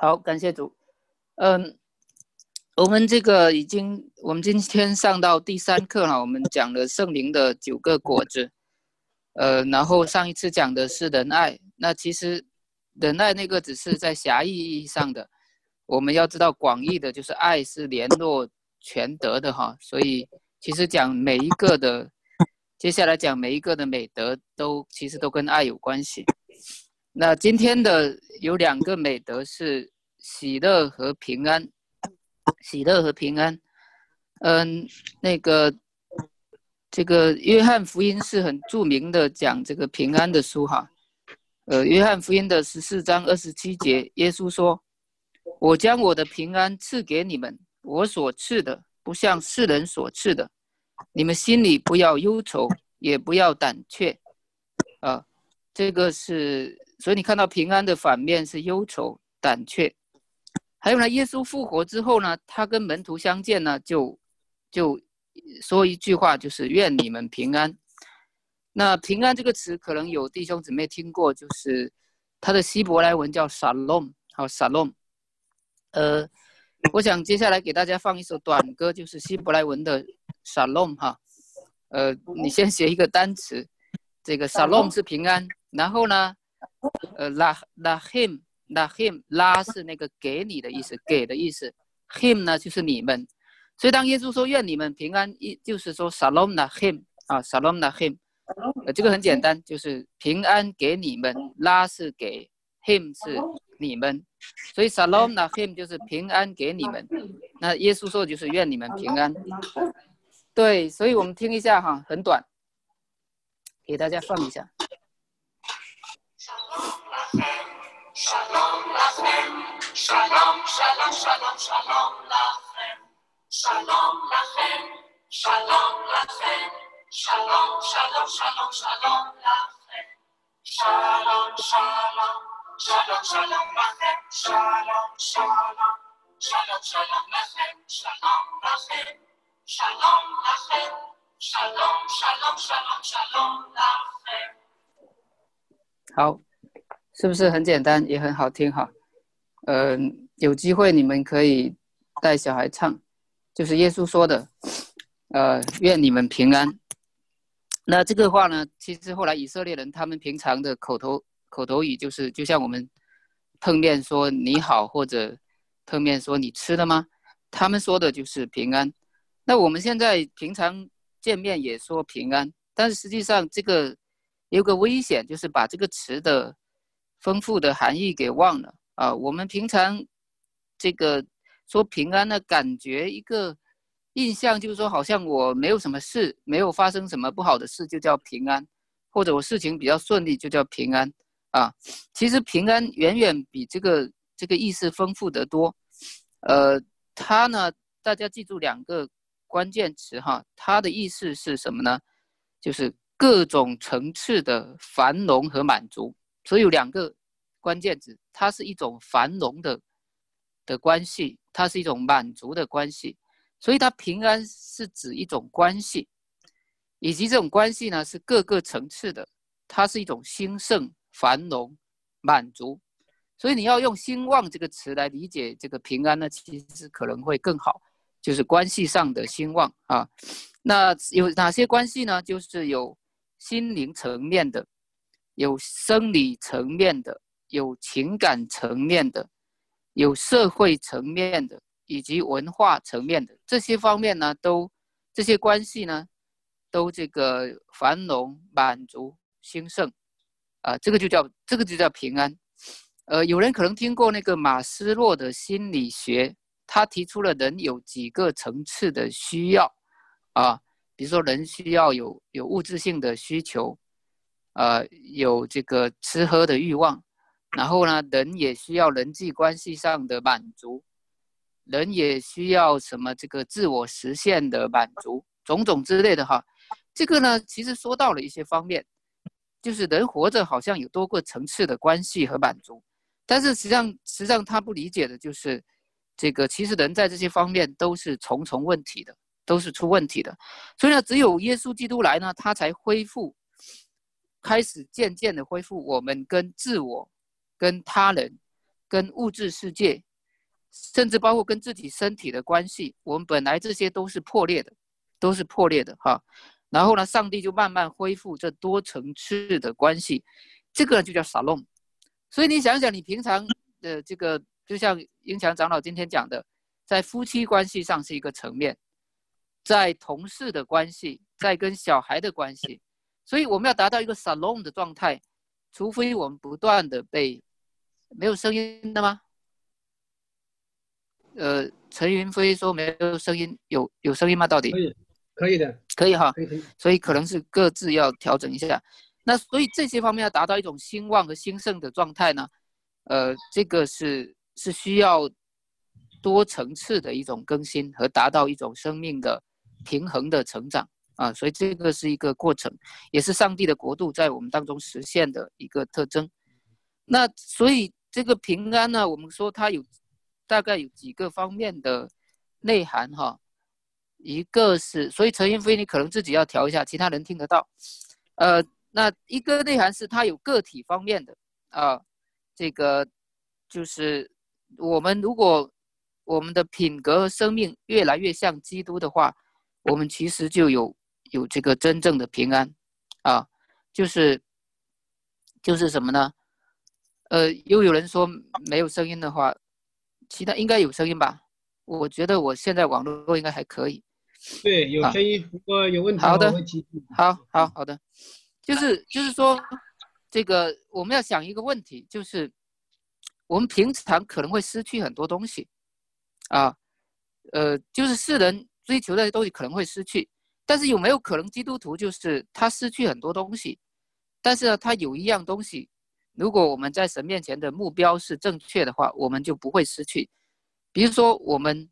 好，感谢主。嗯，我们这个已经，我们今天上到第三课了。我们讲了圣灵的九个果子。呃，然后上一次讲的是仁爱。那其实仁爱那个只是在狭义意义上的。我们要知道广义的，就是爱是联络全德的哈。所以其实讲每一个的，接下来讲每一个的美德都其实都跟爱有关系。那今天的有两个美德是喜乐和平安，喜乐和平安。嗯，那个这个约翰福音是很著名的讲这个平安的书哈。呃，约翰福音的十四章二十七节，耶稣说：“我将我的平安赐给你们，我所赐的不像世人所赐的，你们心里不要忧愁，也不要胆怯。”啊，这个是。所以你看到平安的反面是忧愁、胆怯，还有呢，耶稣复活之后呢，他跟门徒相见呢，就就说一句话，就是愿你们平安。那平安这个词，可能有弟兄姊妹听过，就是它的希伯来文叫 shalom，好 shalom。呃，我想接下来给大家放一首短歌，就是希伯来文的 shalom 哈。呃，你先学一个单词，这个 shalom 是平安，然后呢？呃，拉拉 him 拉 him 拉是那个给你的意思，给的意思。him 呢就是你们，所以当耶稣说愿你们平安，一就是说 shalom 拉 him 啊，shalom 拉 him，呃，这个很简单，就是平安给你们，拉是给，him 是你们，所以 shalom 拉 him 就是平安给你们。那耶稣说就是愿你们平安。对，所以我们听一下哈，很短，给大家放一下。Shalom lachem, shalom, shalom, shalom, shalom lachem, shalom lachem, shalom lachem, shalom, shalom, shalom, shalom lachem, shalom, shalom, shalom, shalom lachem, shalom, shalom, shalom, shalom lachem, shalom lachem, shalom lachem, shalom, shalom, shalom, shalom lachem. 好。是不是很简单，也很好听哈？嗯，有机会你们可以带小孩唱，就是耶稣说的，呃，愿你们平安。那这个话呢，其实后来以色列人他们平常的口头口头语就是，就像我们碰面说你好，或者碰面说你吃了吗？他们说的就是平安。那我们现在平常见面也说平安，但是实际上这个有个危险，就是把这个词的。丰富的含义给忘了啊！我们平常这个说平安的感觉，一个印象就是说，好像我没有什么事，没有发生什么不好的事，就叫平安；或者我事情比较顺利，就叫平安啊。其实平安远远比这个这个意思丰富得多。呃，它呢，大家记住两个关键词哈，它的意思是什么呢？就是各种层次的繁荣和满足。所以有两个关键字，它是一种繁荣的的关系，它是一种满足的关系。所以它平安是指一种关系，以及这种关系呢是各个层次的，它是一种兴盛、繁荣、满足。所以你要用兴旺这个词来理解这个平安呢，其实可能会更好，就是关系上的兴旺啊。那有哪些关系呢？就是有心灵层面的。有生理层面的，有情感层面的，有社会层面的，以及文化层面的这些方面呢，都这些关系呢，都这个繁荣、满足、兴盛，啊，这个就叫这个就叫平安。呃，有人可能听过那个马斯洛的心理学，他提出了人有几个层次的需要，啊，比如说人需要有有物质性的需求。呃，有这个吃喝的欲望，然后呢，人也需要人际关系上的满足，人也需要什么这个自我实现的满足，种种之类的哈。这个呢，其实说到了一些方面，就是人活着好像有多个层次的关系和满足，但是实际上，实际上他不理解的就是，这个其实人在这些方面都是重重问题的，都是出问题的。所以呢，只有耶稣基督来呢，他才恢复。开始渐渐的恢复我们跟自我、跟他人跟物质世界，甚至包括跟自己身体的关系，我们本来这些都是破裂的，都是破裂的哈。然后呢，上帝就慢慢恢复这多层次的关系，这个就叫沙龙。所以你想想，你平常的这个，就像英强长老今天讲的，在夫妻关系上是一个层面，在同事的关系，在跟小孩的关系，所以我们要达到一个撒隆的状态，除非我们不断的被没有声音的吗？呃，陈云飞说没有声音，有有声音吗？到底？可以，可以的，可以哈。可以可以。所以可能是各自要调整一下。那所以这些方面要达到一种兴旺和兴盛的状态呢，呃，这个是是需要多层次的一种更新和达到一种生命的平衡的成长啊，所以这个是一个过程，也是上帝的国度在我们当中实现的一个特征。那所以这个平安呢，我们说它有大概有几个方面的内涵哈，一个是，所以陈云飞你可能自己要调一下，其他人听得到，呃。那一个内涵是它有个体方面的啊，这个就是我们如果我们的品格和生命越来越像基督的话，我们其实就有有这个真正的平安啊，就是就是什么呢？呃，又有人说没有声音的话，其他应该有声音吧？我觉得我现在网络应该还可以。对，有声音，不过有问题。好的，好好好的。就是就是说，这个我们要想一个问题，就是我们平常可能会失去很多东西，啊，呃，就是世人追求的东西可能会失去，但是有没有可能基督徒就是他失去很多东西，但是呢，他有一样东西，如果我们在神面前的目标是正确的话，我们就不会失去，比如说我们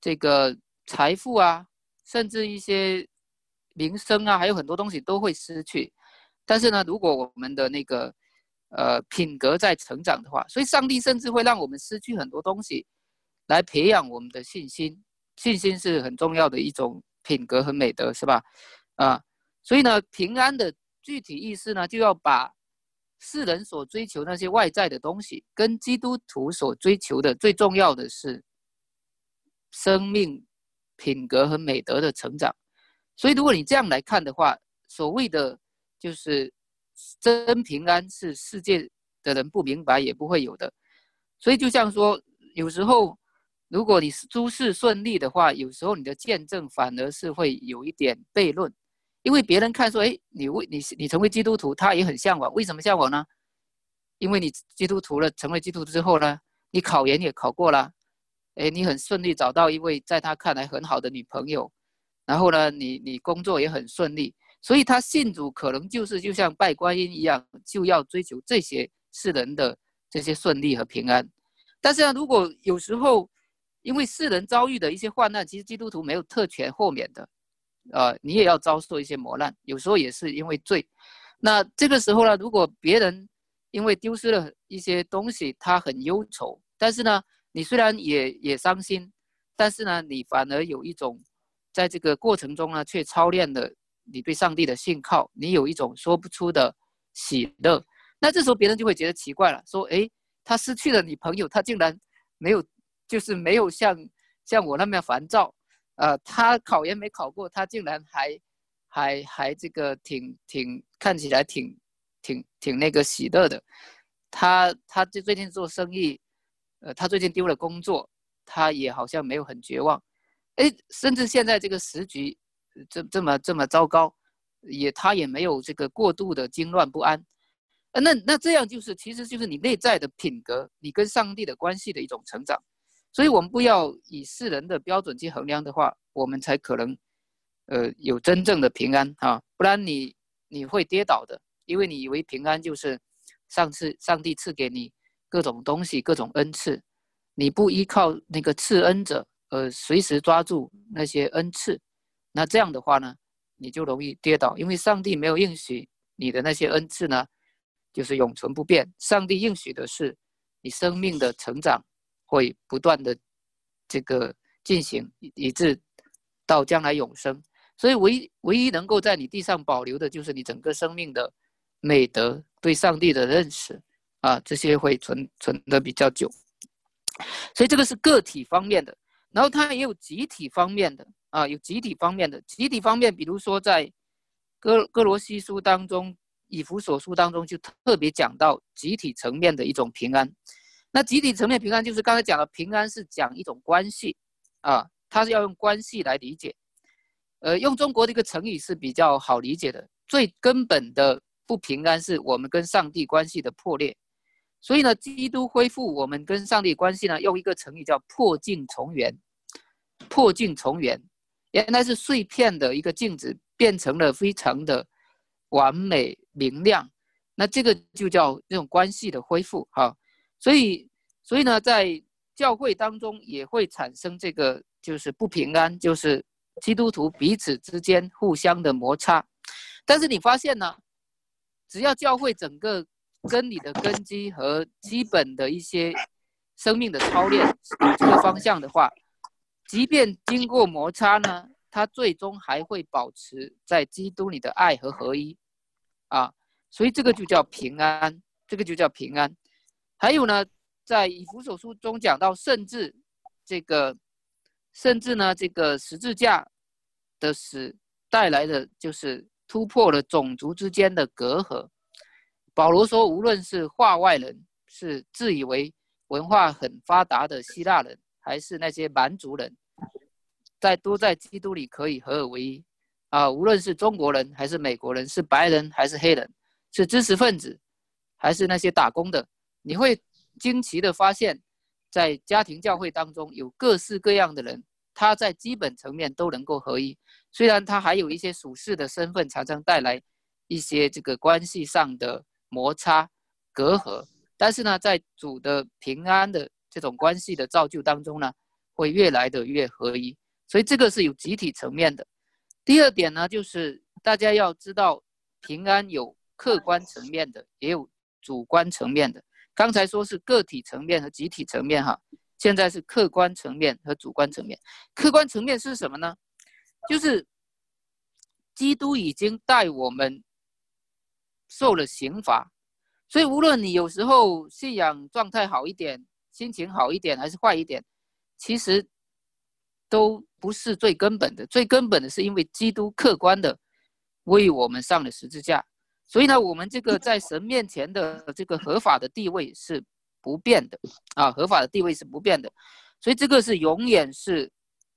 这个财富啊，甚至一些名声啊，还有很多东西都会失去。但是呢，如果我们的那个，呃，品格在成长的话，所以上帝甚至会让我们失去很多东西，来培养我们的信心。信心是很重要的一种品格和美德，是吧？啊，所以呢，平安的具体意思呢，就要把世人所追求那些外在的东西，跟基督徒所追求的最重要的是生命品格和美德的成长。所以，如果你这样来看的话，所谓的。就是真平安是世界的人不明白也不会有的，所以就像说，有时候如果你是诸事顺利的话，有时候你的见证反而是会有一点悖论，因为别人看说，哎，你为你你成为基督徒，他也很向往，为什么向往呢？因为你基督徒了，成为基督徒之后呢，你考研也考过了，哎，你很顺利找到一位在他看来很好的女朋友，然后呢，你你工作也很顺利。所以他信主可能就是就像拜观音一样，就要追求这些世人的这些顺利和平安。但是呢，如果有时候因为世人遭遇的一些患难，其实基督徒没有特权豁免的，呃，你也要遭受一些磨难。有时候也是因为罪。那这个时候呢，如果别人因为丢失了一些东西，他很忧愁，但是呢，你虽然也也伤心，但是呢，你反而有一种在这个过程中呢，却操练了。你对上帝的信靠，你有一种说不出的喜乐，那这时候别人就会觉得奇怪了，说：“哎，他失去了女朋友，他竟然没有，就是没有像像我那么烦躁，呃，他考研没考过，他竟然还还还这个挺挺看起来挺挺挺那个喜乐的，他他最最近做生意，呃，他最近丢了工作，他也好像没有很绝望，哎，甚至现在这个时局。”这这么这么糟糕，也他也没有这个过度的惊乱不安，呃，那那这样就是，其实就是你内在的品格，你跟上帝的关系的一种成长，所以我们不要以世人的标准去衡量的话，我们才可能，呃，有真正的平安啊，不然你你会跌倒的，因为你以为平安就是上次上帝赐给你各种东西各种恩赐，你不依靠那个赐恩者，呃，随时抓住那些恩赐。那这样的话呢，你就容易跌倒，因为上帝没有应许你的那些恩赐呢，就是永存不变。上帝应许的是，你生命的成长会不断的这个进行，以以致到将来永生。所以唯唯一能够在你地上保留的，就是你整个生命的美德、对上帝的认识啊，这些会存存的比较久。所以这个是个体方面的，然后它也有集体方面的啊，有集体方面的。集体方面，比如说在哥哥罗西书当中、以弗所书当中，就特别讲到集体层面的一种平安。那集体层面平安，就是刚才讲的平安是讲一种关系啊，它是要用关系来理解。呃，用中国的一个成语是比较好理解的，最根本的不平安是我们跟上帝关系的破裂。所以呢，基督恢复我们跟上帝关系呢，用一个成语叫“破镜重圆”。破镜重圆，原来是碎片的一个镜子，变成了非常的完美明亮。那这个就叫这种关系的恢复哈。所以，所以呢，在教会当中也会产生这个就是不平安，就是基督徒彼此之间互相的摩擦。但是你发现呢，只要教会整个。真理的根基和基本的一些生命的操练有这个方向的话，即便经过摩擦呢，它最终还会保持在基督里的爱和合一，啊，所以这个就叫平安，这个就叫平安。还有呢，在以弗所书中讲到，甚至这个，甚至呢，这个十字架的死带来的就是突破了种族之间的隔阂。保罗说：“无论是化外人，是自以为文化很发达的希腊人，还是那些蛮族人，在都在基督里可以合而为一。啊，无论是中国人还是美国人，是白人还是黑人，是知识分子还是那些打工的，你会惊奇的发现，在家庭教会当中有各式各样的人，他在基本层面都能够合一。虽然他还有一些属世的身份，常常带来一些这个关系上的。”摩擦、隔阂，但是呢，在主的平安的这种关系的造就当中呢，会越来的越合一。所以这个是有集体层面的。第二点呢，就是大家要知道，平安有客观层面的，也有主观层面的。刚才说是个体层面和集体层面哈，现在是客观层面和主观层面。客观层面是什么呢？就是基督已经带我们。受了刑罚，所以无论你有时候信仰状态好一点，心情好一点，还是坏一点，其实都不是最根本的。最根本的是因为基督客观的为我们上了十字架，所以呢，我们这个在神面前的这个合法的地位是不变的啊，合法的地位是不变的，所以这个是永远是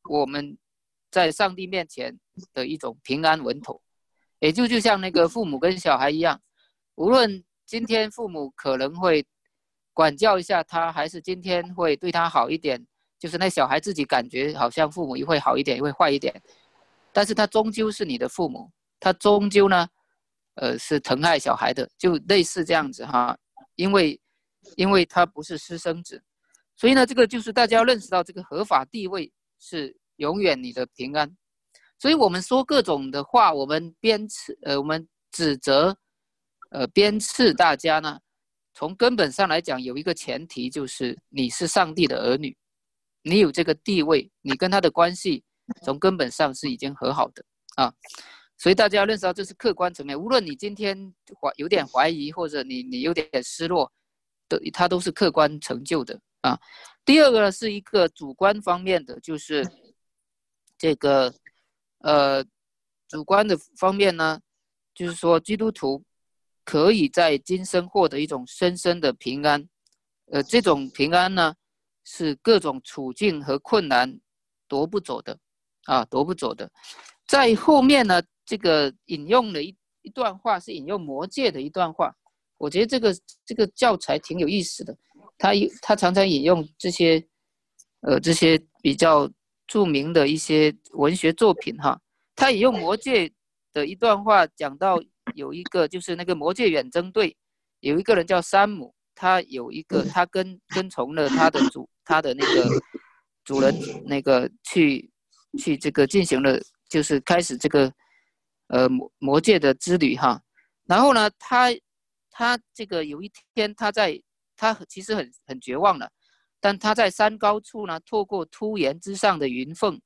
我们在上帝面前的一种平安稳妥。也就就像那个父母跟小孩一样，无论今天父母可能会管教一下他，还是今天会对他好一点，就是那小孩自己感觉好像父母也会好一点，也会坏一点，但是他终究是你的父母，他终究呢，呃，是疼爱小孩的，就类似这样子哈，因为因为他不是私生子，所以呢，这个就是大家要认识到这个合法地位是永远你的平安。所以我们说各种的话，我们鞭斥，呃，我们指责，呃，鞭斥大家呢。从根本上来讲，有一个前提就是你是上帝的儿女，你有这个地位，你跟他的关系从根本上是已经和好的啊。所以大家要认识到这是客观层面，无论你今天怀有点怀疑，或者你你有点失落，的它都是客观成就的啊。第二个呢，是一个主观方面的，就是这个。呃，主观的方面呢，就是说基督徒可以在今生获得一种深深的平安，呃，这种平安呢是各种处境和困难夺不走的，啊，夺不走的。在后面呢，这个引用了一一段话，是引用魔戒的一段话，我觉得这个这个教材挺有意思的，他他常常引用这些，呃，这些比较。著名的一些文学作品，哈，他引用魔戒的一段话讲到，有一个就是那个魔戒远征队，有一个人叫山姆，他有一个他跟跟从了他的主，他的那个主人那个去去这个进行了，就是开始这个呃魔魔界的之旅，哈，然后呢，他他这个有一天他在他其实很很绝望了。但他在山高处呢，透过突岩之上的云缝，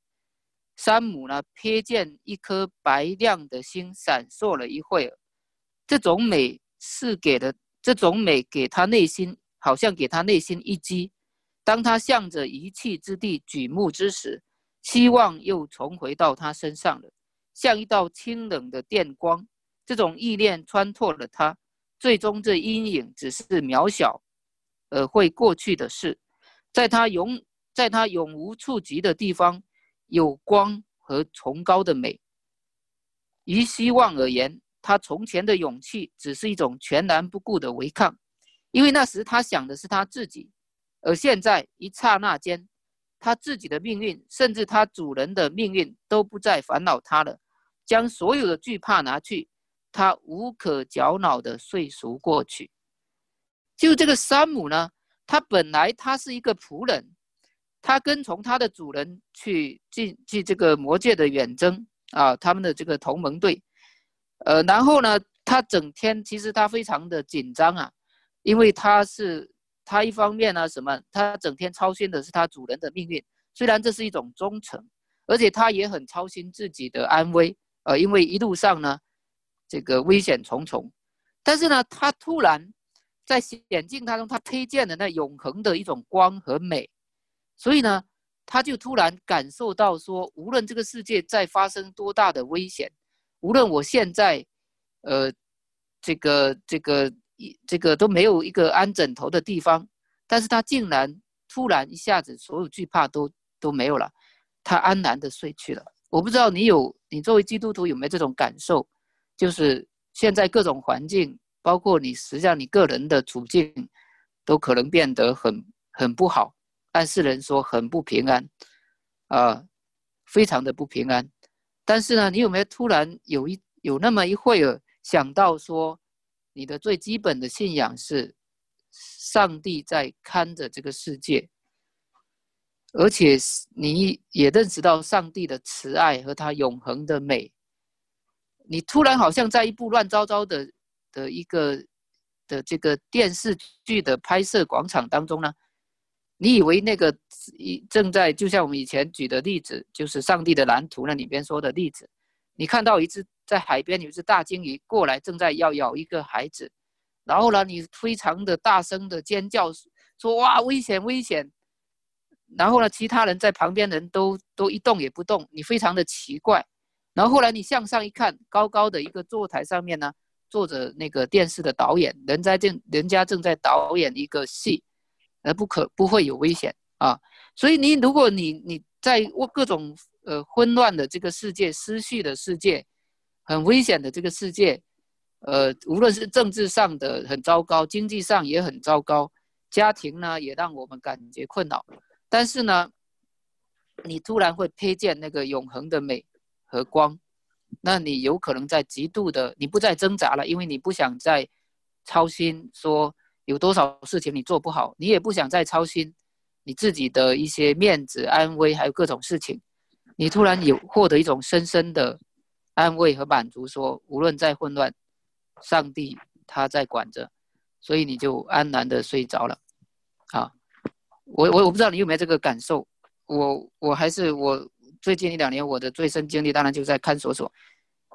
山姆呢瞥见一颗白亮的星闪烁了一会儿，这种美是给的，这种美给他内心好像给他内心一击，当他向着一气之地举目之时，希望又重回到他身上了，像一道清冷的电光。这种意念穿透了他，最终这阴影只是渺小，而会过去的事。在他永在他永无触及的地方，有光和崇高的美。于希望而言，他从前的勇气只是一种全然不顾的违抗，因为那时他想的是他自己。而现在一刹那间，他自己的命运，甚至他主人的命运，都不再烦恼他了。将所有的惧怕拿去，他无可搅恼的睡熟过去。就这个山姆呢，他本来他是一个仆人，他跟从他的主人去进去这个魔界的远征啊，他们的这个同盟队。呃，然后呢，他整天其实他非常的紧张啊，因为他是。他一方面呢，什么？他整天操心的是他主人的命运，虽然这是一种忠诚，而且他也很操心自己的安危。呃，因为一路上呢，这个危险重重。但是呢，他突然在险境当中，他推荐的那永恒的一种光和美，所以呢，他就突然感受到说，无论这个世界在发生多大的危险，无论我现在，呃，这个这个。一这个都没有一个安枕头的地方，但是他竟然突然一下子所有惧怕都都没有了，他安然的睡去了。我不知道你有，你作为基督徒有没有这种感受？就是现在各种环境，包括你实际上你个人的处境，都可能变得很很不好，按世人说很不平安，啊，非常的不平安。但是呢，你有没有突然有一有那么一会儿想到说？你的最基本的信仰是，上帝在看着这个世界，而且你也认识到上帝的慈爱和他永恒的美。你突然好像在一部乱糟糟的的一个的这个电视剧的拍摄广场当中呢，你以为那个一正在就像我们以前举的例子，就是上帝的蓝图那里边说的例子，你看到一只。在海边有一只大鲸鱼过来，正在要咬一个孩子，然后呢，你非常的大声的尖叫，说哇危险危险！然后呢，其他人在旁边人都都一动也不动，你非常的奇怪。然后后来你向上一看，高高的一个坐台上面呢，坐着那个电视的导演，人在正人家正在导演一个戏，而不可不会有危险啊。所以你如果你你在各种呃混乱的这个世界、失序的世界。很危险的这个世界，呃，无论是政治上的很糟糕，经济上也很糟糕，家庭呢也让我们感觉困扰。但是呢，你突然会瞥见那个永恒的美和光，那你有可能在极度的，你不再挣扎了，因为你不想再操心说有多少事情你做不好，你也不想再操心你自己的一些面子、安危，还有各种事情，你突然有获得一种深深的。安慰和满足，说无论再混乱，上帝他在管着，所以你就安然的睡着了。啊，我我我不知道你有没有这个感受，我我还是我最近一两年我的最深经历，当然就在看守所，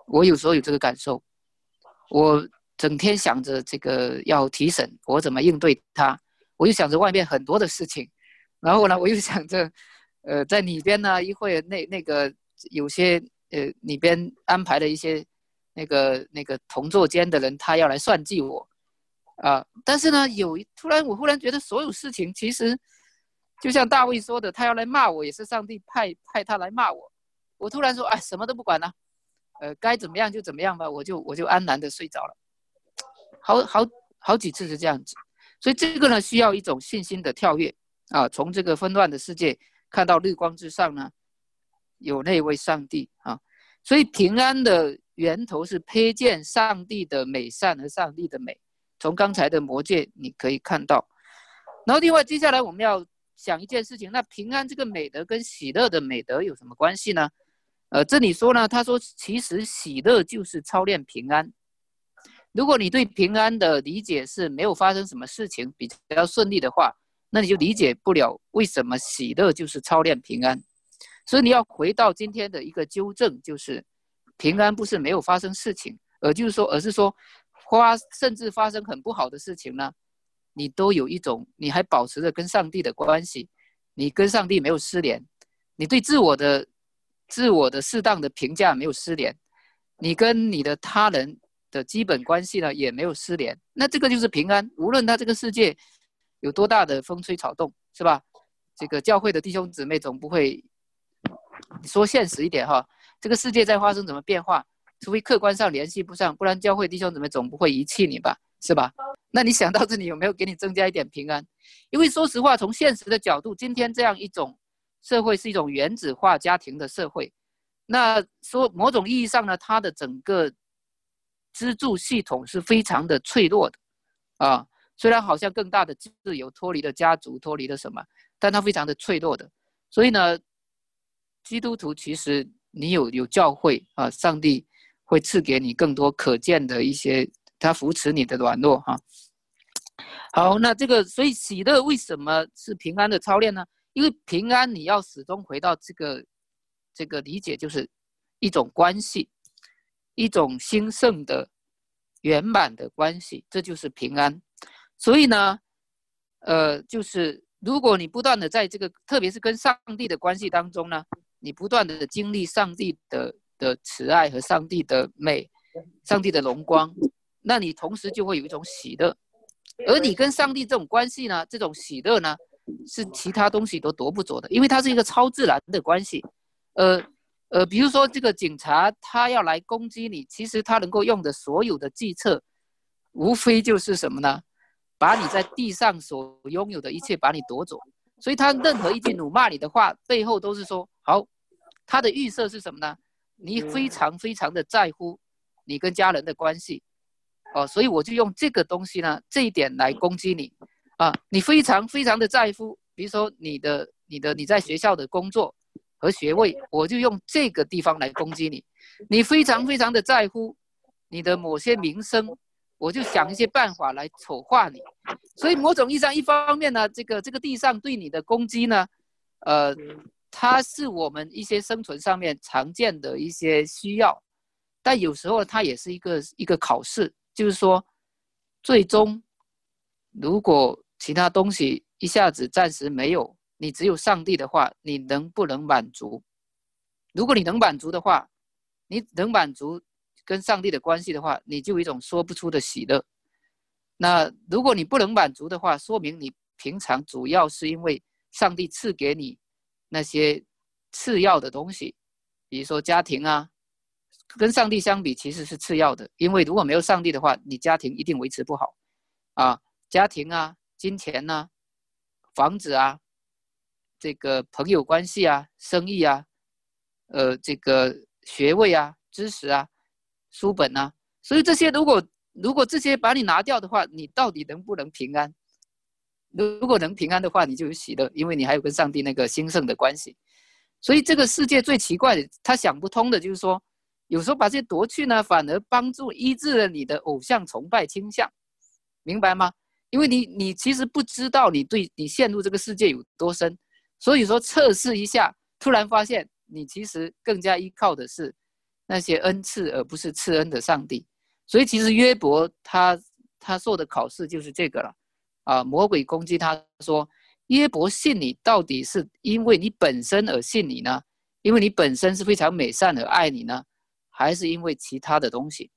我有时候有这个感受，我整天想着这个要提审，我怎么应对他，我又想着外面很多的事情，然后呢，我又想着，呃，在里边呢，一会那那个有些。呃，里边安排的一些那个那个同坐监的人，他要来算计我，啊！但是呢，有突然我忽然觉得所有事情其实就像大卫说的，他要来骂我，也是上帝派派他来骂我。我突然说，哎，什么都不管了，呃，该怎么样就怎么样吧，我就我就安然的睡着了。好好好几次是这样子，所以这个呢，需要一种信心的跳跃啊，从这个纷乱的世界看到日光之上呢。有那位上帝啊，所以平安的源头是瞥见上帝的美善和上帝的美。从刚才的魔戒你可以看到，然后另外接下来我们要想一件事情，那平安这个美德跟喜乐的美德有什么关系呢？呃，这里说呢，他说其实喜乐就是操练平安。如果你对平安的理解是没有发生什么事情比较顺利的话，那你就理解不了为什么喜乐就是操练平安。所以你要回到今天的一个纠正，就是平安不是没有发生事情，而就是说，而是说发甚至发生很不好的事情呢，你都有一种，你还保持着跟上帝的关系，你跟上帝没有失联，你对自我的自我的适当的评价没有失联，你跟你的他人的基本关系呢也没有失联，那这个就是平安。无论他这个世界有多大的风吹草动，是吧？这个教会的弟兄姊妹总不会说现实一点哈，这个世界在发生什么变化，除非客观上联系不上，不然教会弟兄姊妹总不会遗弃你吧，是吧？那你想到这里有没有给你增加一点平安？因为说实话，从现实的角度，今天这样一种社会是一种原子化家庭的社会。那说某种意义上呢，它的整个支柱系统是非常的脆弱的啊。虽然好像更大的自由脱离了家族，脱离了什么，但它非常的脆弱的。所以呢，基督徒其实你有有教会啊，上帝会赐给你更多可见的一些。他扶持你的软弱，哈。好，那这个，所以喜乐为什么是平安的操练呢？因为平安，你要始终回到这个这个理解，就是一种关系，一种兴盛的圆满的关系，这就是平安。所以呢，呃，就是如果你不断的在这个，特别是跟上帝的关系当中呢，你不断的经历上帝的的慈爱和上帝的美，上帝的荣光。那你同时就会有一种喜乐，而你跟上帝这种关系呢，这种喜乐呢，是其他东西都夺不走的，因为它是一个超自然的关系。呃呃，比如说这个警察他要来攻击你，其实他能够用的所有的计策，无非就是什么呢？把你在地上所拥有的一切把你夺走。所以他任何一句辱骂你的话，背后都是说好，他的预设是什么呢？你非常非常的在乎你跟家人的关系。哦，所以我就用这个东西呢，这一点来攻击你，啊，你非常非常的在乎，比如说你的、你的、你在学校的工作和学位，我就用这个地方来攻击你。你非常非常的在乎你的某些名声，我就想一些办法来丑化你。所以某种意义上，一方面呢，这个这个地上对你的攻击呢，呃，它是我们一些生存上面常见的一些需要，但有时候它也是一个一个考试。就是说，最终，如果其他东西一下子暂时没有，你只有上帝的话，你能不能满足？如果你能满足的话，你能满足跟上帝的关系的话，你就有一种说不出的喜乐。那如果你不能满足的话，说明你平常主要是因为上帝赐给你那些次要的东西，比如说家庭啊。跟上帝相比，其实是次要的，因为如果没有上帝的话，你家庭一定维持不好，啊，家庭啊，金钱呐，房子啊，这个朋友关系啊，生意啊，呃，这个学位啊，知识啊，书本啊，所以这些如果如果这些把你拿掉的话，你到底能不能平安？如果能平安的话，你就有喜乐，因为你还有跟上帝那个兴盛的关系。所以这个世界最奇怪的，他想不通的就是说。有时候把这些夺去呢，反而帮助医治了你的偶像崇拜倾向，明白吗？因为你你其实不知道你对你陷入这个世界有多深，所以说测试一下，突然发现你其实更加依靠的是那些恩赐，而不是赐恩的上帝。所以其实约伯他他受的考试就是这个了，啊，魔鬼攻击他说，约伯信你到底是因为你本身而信你呢？因为你本身是非常美善而爱你呢？还是因为其他的东西，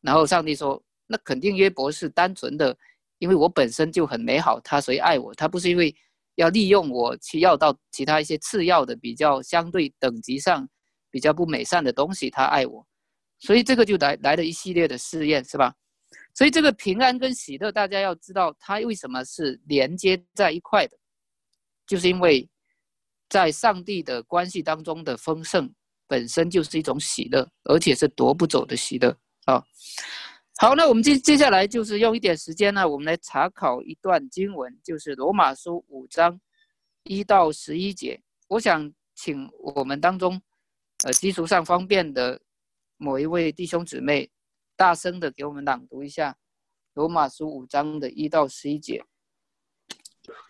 然后上帝说：“那肯定约伯是单纯的，因为我本身就很美好，他所以爱我。他不是因为要利用我去要到其他一些次要的、比较相对等级上比较不美善的东西，他爱我。所以这个就来来了一系列的试验，是吧？所以这个平安跟喜乐，大家要知道，它为什么是连接在一块的，就是因为在上帝的关系当中的丰盛。”本身就是一种喜乐，而且是夺不走的喜乐啊！好，那我们接接下来就是用一点时间呢，我们来查考一段经文，就是罗马书五章一到十一节。我想请我们当中，呃，基础上方便的某一位弟兄姊妹，大声的给我们朗读一下罗马书五章的一到十一节。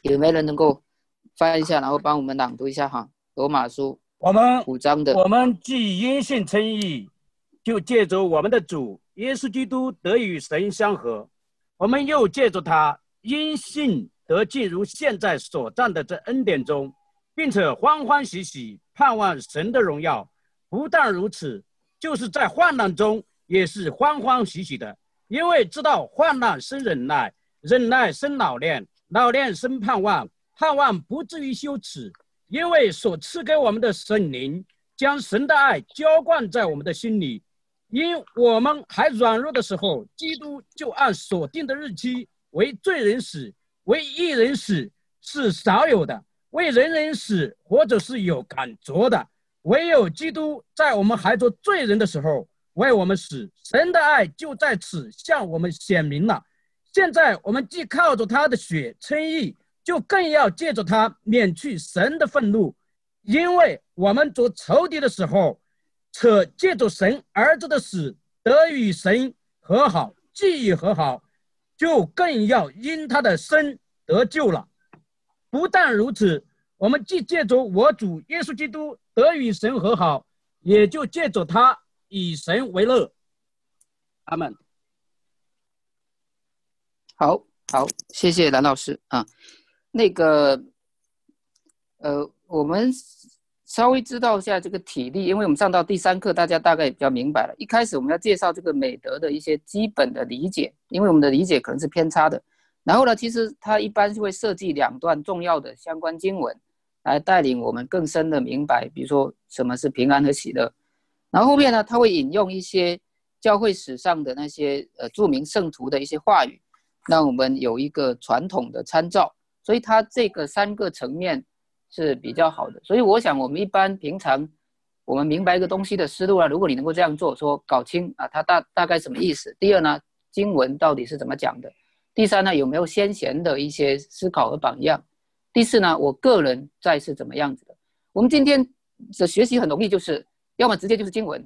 有没有人能够翻一下，然后帮我们朗读一下哈？罗马书。我们五章的，我们既因信称义，就借着我们的主耶稣基督得与神相合。我们又借着他因信得进入现在所站的这恩典中，并且欢欢喜喜盼望神的荣耀。不但如此，就是在患难中也是欢欢喜喜的，因为知道患难生忍耐，忍耐生老练，老练生盼望，盼望不至于羞耻，因为所赐给我们的圣灵将神的爱浇灌在我们的心里。因我们还软弱的时候，基督就按所定的日期为罪人死，为义人死是少有的；为人人死，或者是有感觉的。唯有基督在我们还做罪人的时候为我们死，神的爱就在此向我们显明了。现在我们既靠着他的血称义，就更要借着他免去神的愤怒，因为我们做仇敌的时候。扯借着神儿子的死得与神和好，既已和好，就更要因他的生得救了。不但如此，我们既借着我主耶稣基督得与神和好，也就借着他以神为乐。阿门。好好，谢谢蓝老师啊。那个，呃，我们。稍微知道一下这个体力，因为我们上到第三课，大家大概也比较明白了。一开始我们要介绍这个美德的一些基本的理解，因为我们的理解可能是偏差的。然后呢，其实它一般是会设计两段重要的相关经文，来带领我们更深的明白，比如说什么是平安和喜乐。然后后面呢，他会引用一些教会史上的那些呃著名圣徒的一些话语，让我们有一个传统的参照。所以它这个三个层面。是比较好的，所以我想我们一般平常我们明白一个东西的思路啊，如果你能够这样做，说搞清啊，它大大概什么意思。第二呢，经文到底是怎么讲的？第三呢，有没有先贤的一些思考和榜样？第四呢，我个人在是怎么样子的？我们今天的学习很容易，就是要么直接就是经文，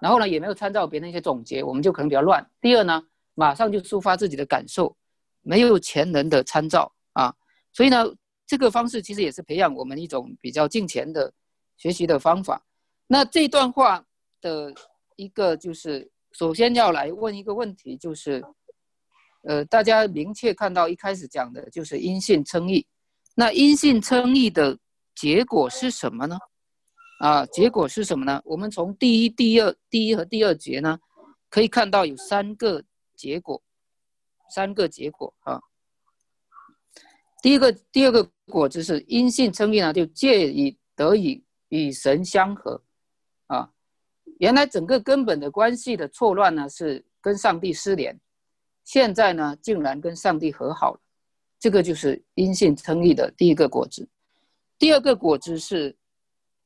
然后呢也没有参照别人一些总结，我们就可能比较乱。第二呢，马上就抒发自己的感受，没有前人的参照啊，所以呢。这个方式其实也是培养我们一种比较近前的学习的方法。那这段话的一个就是，首先要来问一个问题，就是，呃，大家明确看到一开始讲的就是因信称义。那因信称义的结果是什么呢？啊，结果是什么呢？我们从第一、第二、第一和第二节呢，可以看到有三个结果，三个结果啊。第一个、第二个果子是因信称义呢，就借以得以与神相合，啊，原来整个根本的关系的错乱呢是跟上帝失联，现在呢竟然跟上帝和好了，这个就是因信称义的第一个果子。第二个果子是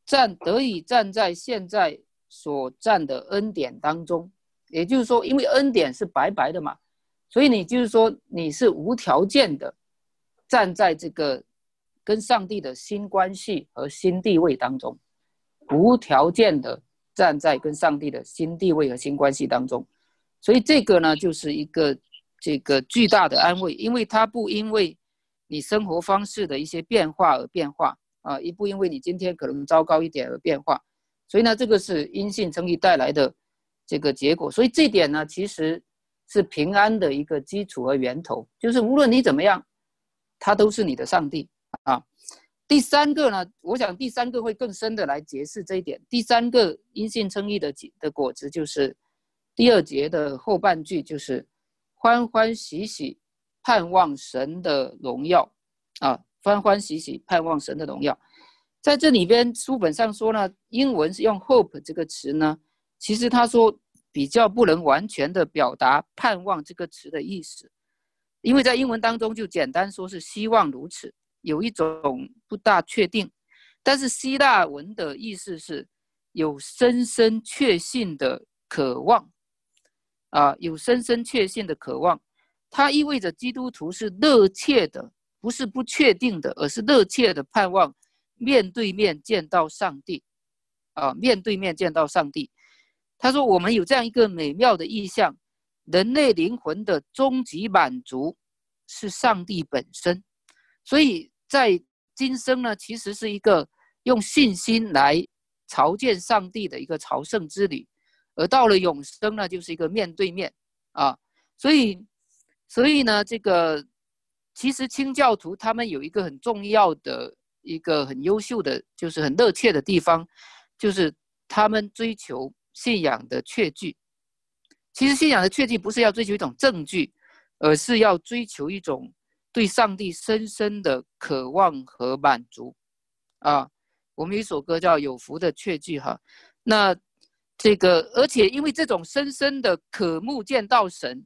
站得以站在现在所站的恩典当中，也就是说，因为恩典是白白的嘛，所以你就是说你是无条件的。站在这个跟上帝的新关系和新地位当中，无条件的站在跟上帝的新地位和新关系当中，所以这个呢，就是一个这个巨大的安慰，因为它不因为你生活方式的一些变化而变化啊，也不因为你今天可能糟糕一点而变化，所以呢，这个是因信称义带来的这个结果，所以这点呢，其实是平安的一个基础和源头，就是无论你怎么样。他都是你的上帝啊！第三个呢，我想第三个会更深的来解释这一点。第三个因信称义的的果子，就是第二节的后半句，就是欢欢喜喜盼望神的荣耀啊！欢欢喜喜盼望神的荣耀，在这里边书本上说呢，英文是用 hope 这个词呢，其实他说比较不能完全的表达盼望这个词的意思。因为在英文当中就简单说是希望如此，有一种不大确定，但是希腊文的意思是有深深确信的渴望，啊，有深深确信的渴望，它意味着基督徒是热切的，不是不确定的，而是热切的盼望面对面见到上帝，啊，面对面见到上帝。他说我们有这样一个美妙的意象。人类灵魂的终极满足是上帝本身，所以在今生呢，其实是一个用信心来朝见上帝的一个朝圣之旅，而到了永生呢，就是一个面对面啊。所以，所以呢，这个其实清教徒他们有一个很重要的一个很优秀的，就是很热切的地方，就是他们追求信仰的确据。其实信仰的确据不是要追求一种证据，而是要追求一种对上帝深深的渴望和满足。啊，我们有一首歌叫《有福的确据》哈，那这个而且因为这种深深的渴慕见到神。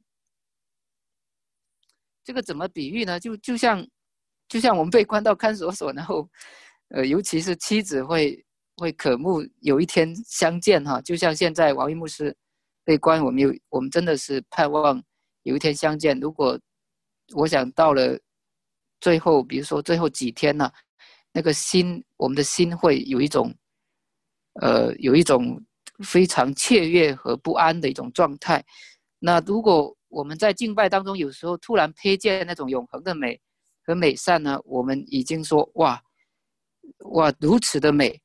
这个怎么比喻呢？就就像，就像我们被关到看守所，然后，呃，尤其是妻子会会渴慕有一天相见哈。就像现在王一牧师被关，我们有我们真的是盼望有一天相见。如果我想到了最后，比如说最后几天呢，那个心，我们的心会有一种，呃，有一种非常雀跃和不安的一种状态。那如果我们在敬拜当中，有时候突然瞥见那种永恒的美和美善呢，我们已经说哇，哇如此的美，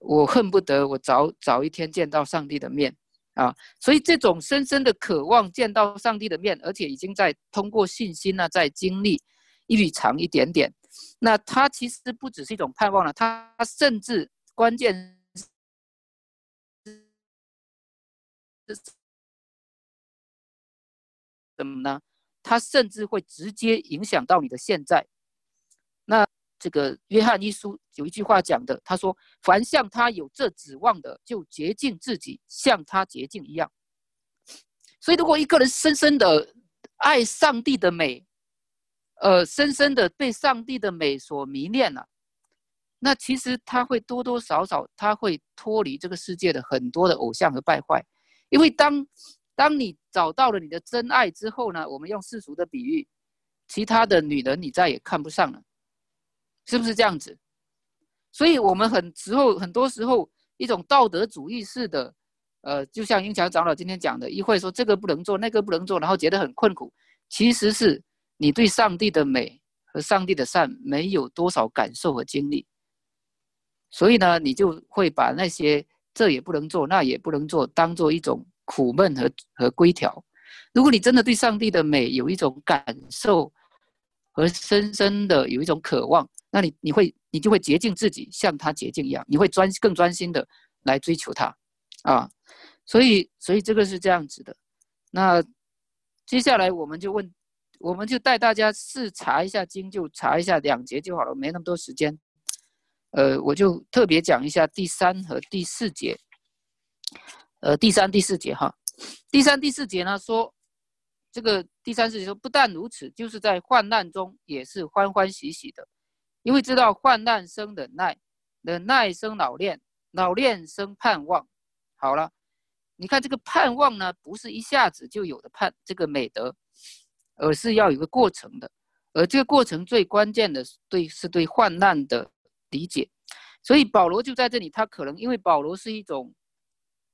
我恨不得我早早一天见到上帝的面啊！所以这种深深的渴望见到上帝的面，而且已经在通过信心呢，在经历一笔长一点点。那它其实不只是一种盼望了，它甚至关键。怎么呢？它甚至会直接影响到你的现在。那这个约翰一书有一句话讲的，他说：“凡向他有这指望的，就洁净自己，像他洁净一样。”所以，如果一个人深深的爱上帝的美，呃，深深的被上帝的美所迷恋了，那其实他会多多少少他会脱离这个世界的很多的偶像和败坏，因为当。当你找到了你的真爱之后呢？我们用世俗的比喻，其他的女人你再也看不上了，是不是这样子？所以，我们很时候很多时候一种道德主义式的，呃，就像英强长老今天讲的，一会说这个不能做，那个不能做，然后觉得很困苦，其实是你对上帝的美和上帝的善没有多少感受和经历，所以呢，你就会把那些这也不能做，那也不能做，当做一种。苦闷和和规条，如果你真的对上帝的美有一种感受和深深的有一种渴望，那你你会你就会洁净自己，像他洁净一样，你会专更专心的来追求他，啊，所以所以这个是这样子的。那接下来我们就问，我们就带大家试查一下经，就查一下两节就好了，没那么多时间。呃，我就特别讲一下第三和第四节。呃，第三、第四节哈，第三、第四节呢说，这个第三、四节说，不但如此，就是在患难中也是欢欢喜喜的，因为知道患难生忍耐，忍耐生老练，老练生盼望。好了，你看这个盼望呢，不是一下子就有的盼这个美德，而是要有个过程的，而这个过程最关键的对是对患难的理解，所以保罗就在这里，他可能因为保罗是一种。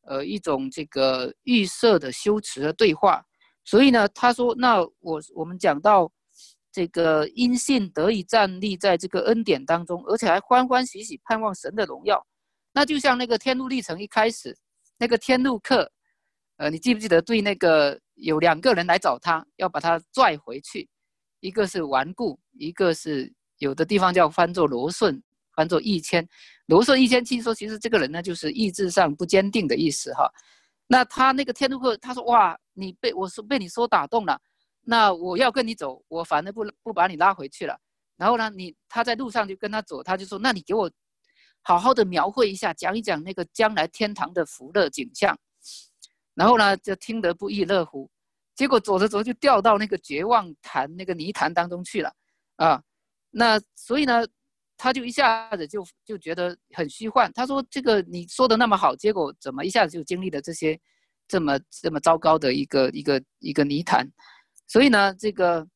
呃，一种这个预设的修辞的对话，所以呢，他说：“那我我们讲到这个因信得以站立在这个恩典当中，而且还欢欢喜喜盼望神的荣耀，那就像那个天路历程一开始，那个天路客，呃，你记不记得对那个有两个人来找他，要把他拽回去，一个是顽固，一个是有的地方叫翻作罗顺，翻作一千。”罗顺一千七说：“其实这个人呢，就是意志上不坚定的意思哈。那他那个天路客，他说：哇，你被我说被你说打动了，那我要跟你走，我反正不不把你拉回去了。然后呢，你他在路上就跟他走，他就说：那你给我好好的描绘一下，讲一讲那个将来天堂的福乐景象。然后呢，就听得不亦乐乎。结果走着走着就掉到那个绝望潭那个泥潭当中去了啊。那所以呢。”他就一下子就就觉得很虚幻。他说：“这个你说的那么好，结果怎么一下子就经历了这些这么这么糟糕的一个一个一个泥潭？所以呢，这个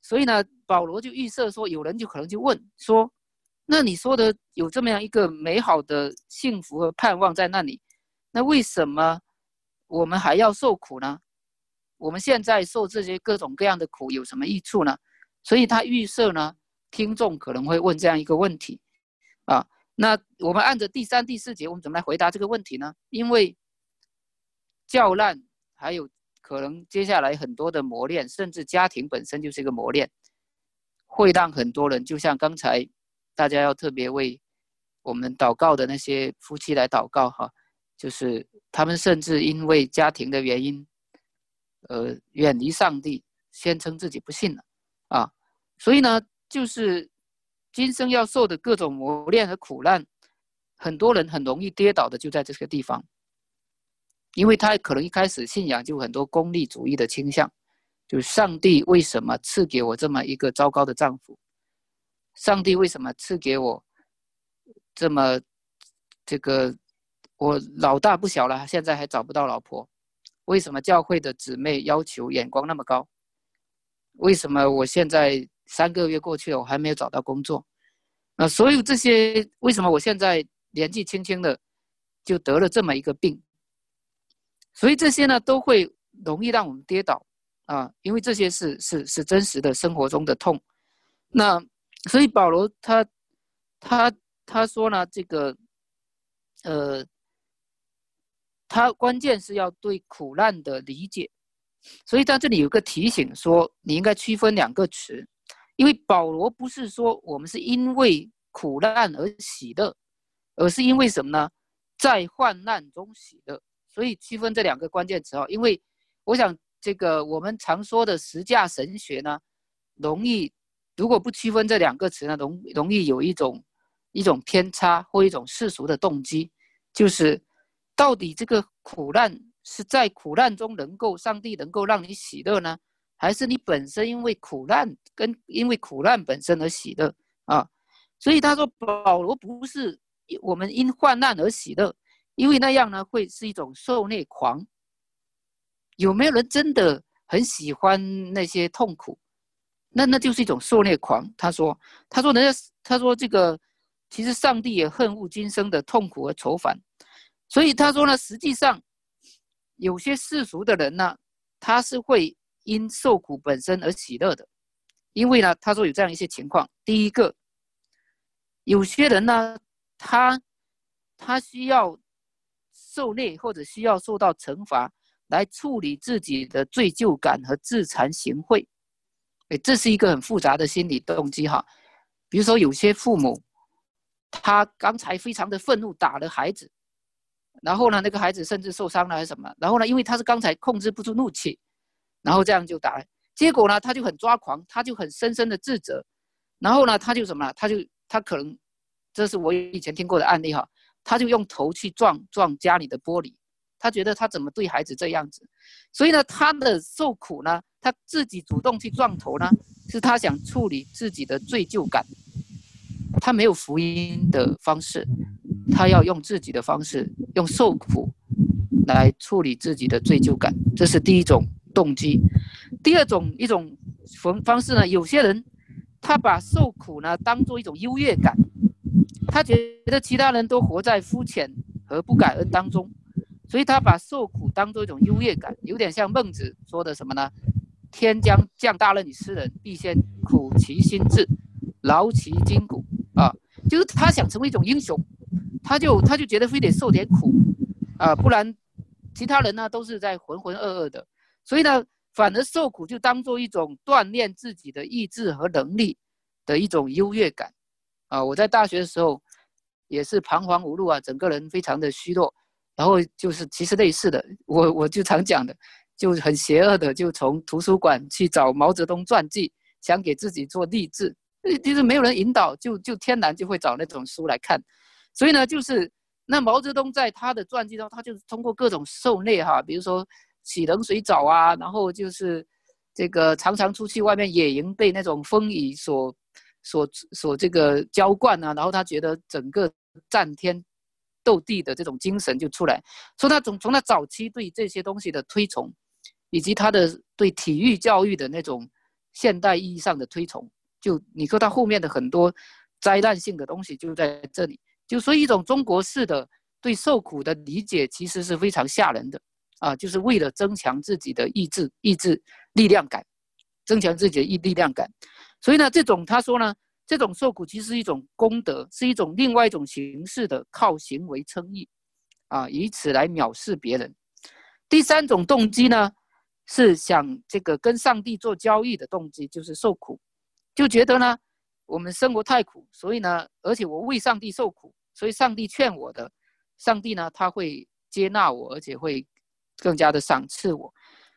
所以呢，保罗就预设说，有人就可能就问说：那你说的有这么样一个美好的幸福和盼望在那里，那为什么我们还要受苦呢？我们现在受这些各种各样的苦有什么益处呢？所以他预设呢。”听众可能会问这样一个问题，啊，那我们按着第三、第四节，我们怎么来回答这个问题呢？因为教难，还有可能接下来很多的磨练，甚至家庭本身就是一个磨练，会让很多人，就像刚才大家要特别为我们祷告的那些夫妻来祷告哈，就是他们甚至因为家庭的原因，呃，远离上帝，宣称自己不信了啊。所以呢，就是今生要受的各种磨练和苦难，很多人很容易跌倒的就在这个地方，因为他可能一开始信仰就很多功利主义的倾向。就上帝为什么赐给我这么一个糟糕的丈夫？上帝为什么赐给我这么这个我老大不小了，现在还找不到老婆？为什么教会的姊妹要求眼光那么高？为什么我现在三个月过去了，我还没有找到工作？那所有这些，为什么我现在年纪轻轻的就得了这么一个病？所以这些呢，都会容易让我们跌倒。啊，因为这些是是是真实的生活中的痛，那所以保罗他他他说呢，这个呃，他关键是要对苦难的理解，所以他这里有个提醒说，你应该区分两个词，因为保罗不是说我们是因为苦难而喜乐，而是因为什么呢？在患难中喜乐，所以区分这两个关键词哦，因为我想。这个我们常说的十架神学呢，容易如果不区分这两个词呢，容容易有一种一种偏差或一种世俗的动机，就是到底这个苦难是在苦难中能够上帝能够让你喜乐呢，还是你本身因为苦难跟因为苦难本身而喜乐啊？所以他说保罗不是我们因患难而喜乐，因为那样呢会是一种受虐狂。有没有人真的很喜欢那些痛苦？那那就是一种受虐狂。他说：“他说人家他说这个，其实上帝也恨恶今生的痛苦和愁烦。所以他说呢，实际上有些世俗的人呢，他是会因受苦本身而喜乐的。因为呢，他说有这样一些情况：第一个，有些人呢，他他需要受累或者需要受到惩罚。”来处理自己的罪疚感和自惭形秽，哎，这是一个很复杂的心理动机哈。比如说，有些父母，他刚才非常的愤怒打了孩子，然后呢，那个孩子甚至受伤了还是什么，然后呢，因为他是刚才控制不住怒气，然后这样就打，结果呢，他就很抓狂，他就很深深的自责，然后呢，他就什么，他就他可能，这是我以前听过的案例哈，他就用头去撞撞家里的玻璃。他觉得他怎么对孩子这样子，所以呢，他的受苦呢，他自己主动去撞头呢，是他想处理自己的罪疚感。他没有福音的方式，他要用自己的方式，用受苦来处理自己的罪疚感，这是第一种动机。第二种一种方方式呢，有些人他把受苦呢当做一种优越感，他觉得其他人都活在肤浅和不感恩当中。所以他把受苦当做一种优越感，有点像孟子说的什么呢？天将降大任于斯人，必先苦其心志，劳其筋骨啊！就是他想成为一种英雄，他就他就觉得非得受点苦啊，不然其他人呢都是在浑浑噩噩的。所以呢，反而受苦就当做一种锻炼自己的意志和能力的一种优越感啊！我在大学的时候也是彷徨无路啊，整个人非常的虚弱。然后就是其实类似的，我我就常讲的，就很邪恶的，就从图书馆去找毛泽东传记，想给自己做励志，就是没有人引导，就就天然就会找那种书来看。所以呢，就是那毛泽东在他的传记中，他就是通过各种受虐哈，比如说洗冷水澡啊，然后就是这个常常出去外面野营，被那种风雨所所所这个浇灌啊，然后他觉得整个战天。斗地的这种精神就出来，所以他从从他早期对这些东西的推崇，以及他的对体育教育的那种现代意义上的推崇，就你说他后面的很多灾难性的东西就在这里，就说一种中国式的对受苦的理解，其实是非常吓人的啊，就是为了增强自己的意志、意志力量感，增强自己的意力量感，所以呢，这种他说呢。这种受苦其实是一种功德，是一种另外一种形式的靠行为称义，啊，以此来藐视别人。第三种动机呢，是想这个跟上帝做交易的动机，就是受苦，就觉得呢，我们生活太苦，所以呢，而且我为上帝受苦，所以上帝劝我的，上帝呢他会接纳我，而且会更加的赏赐我。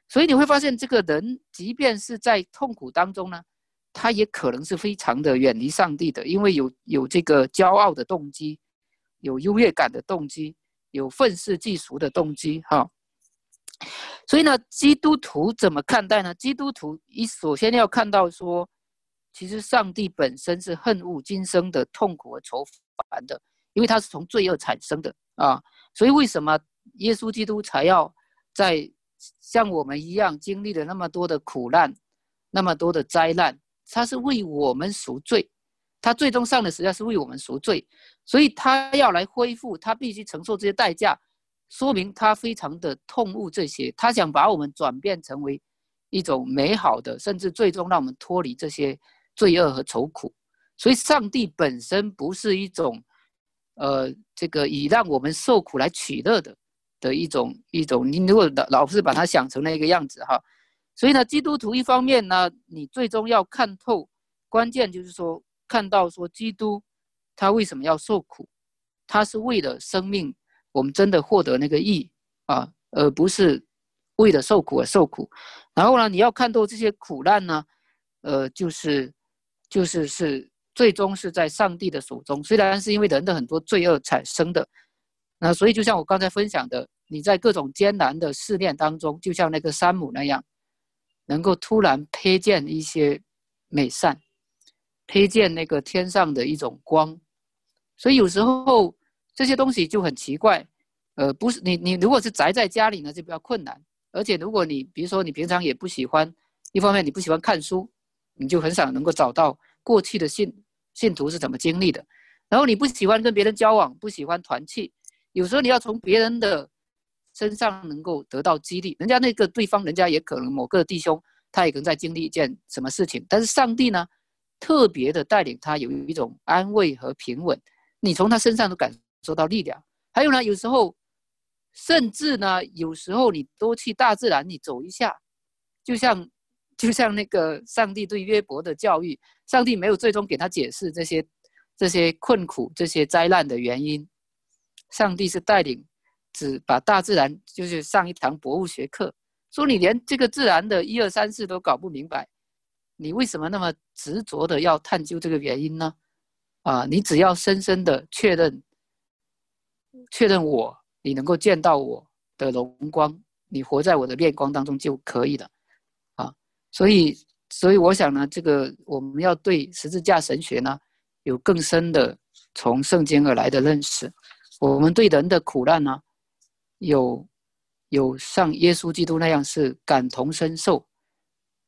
所以你会发现，这个人即便是在痛苦当中呢，他也可能是非常的远离上帝的，因为有有这个骄傲的动机，有优越感的动机，有愤世嫉俗的动机，哈。所以呢，基督徒怎么看待呢？基督徒一首先要看到说，其实上帝本身是恨恶今生的痛苦和愁烦的，因为他是从罪恶产生的啊。所以为什么耶稣基督才要在像我们一样经历了那么多的苦难，那么多的灾难？他是为我们赎罪，他最终上的实际上是为我们赎罪，所以他要来恢复，他必须承受这些代价。说明他非常的痛恶这些，他想把我们转变成为一种美好的，甚至最终让我们脱离这些罪恶和愁苦。所以，上帝本身不是一种，呃，这个以让我们受苦来取乐的的一种一种。你如果老老是把它想成那个样子哈，所以呢，基督徒一方面呢，你最终要看透，关键就是说看到说基督他为什么要受苦，他是为了生命。我们真的获得那个义啊，而不是为了受苦而受苦。然后呢，你要看透这些苦难呢，呃，就是就是是最终是在上帝的手中。虽然是因为人的很多罪恶产生的，那所以就像我刚才分享的，你在各种艰难的试炼当中，就像那个山姆那样，能够突然瞥见一些美善，瞥见那个天上的一种光。所以有时候。这些东西就很奇怪，呃，不是你你如果是宅在家里呢，就比较困难。而且如果你比如说你平常也不喜欢，一方面你不喜欢看书，你就很少能够找到过去的信信徒是怎么经历的。然后你不喜欢跟别人交往，不喜欢团契，有时候你要从别人的身上能够得到激励。人家那个对方，人家也可能某个弟兄，他也可能在经历一件什么事情，但是上帝呢，特别的带领他有一种安慰和平稳，你从他身上都感。受到力量，还有呢，有时候，甚至呢，有时候你多去大自然，你走一下，就像，就像那个上帝对约伯的教育，上帝没有最终给他解释这些，这些困苦、这些灾难的原因，上帝是带领，只把大自然就是上一堂博物学课，说你连这个自然的一二三四都搞不明白，你为什么那么执着的要探究这个原因呢？啊，你只要深深的确认。确认我，你能够见到我的荣光，你活在我的面光当中就可以了，啊，所以，所以我想呢，这个我们要对十字架神学呢，有更深的从圣经而来的认识。我们对人的苦难呢，有有像耶稣基督那样是感同身受，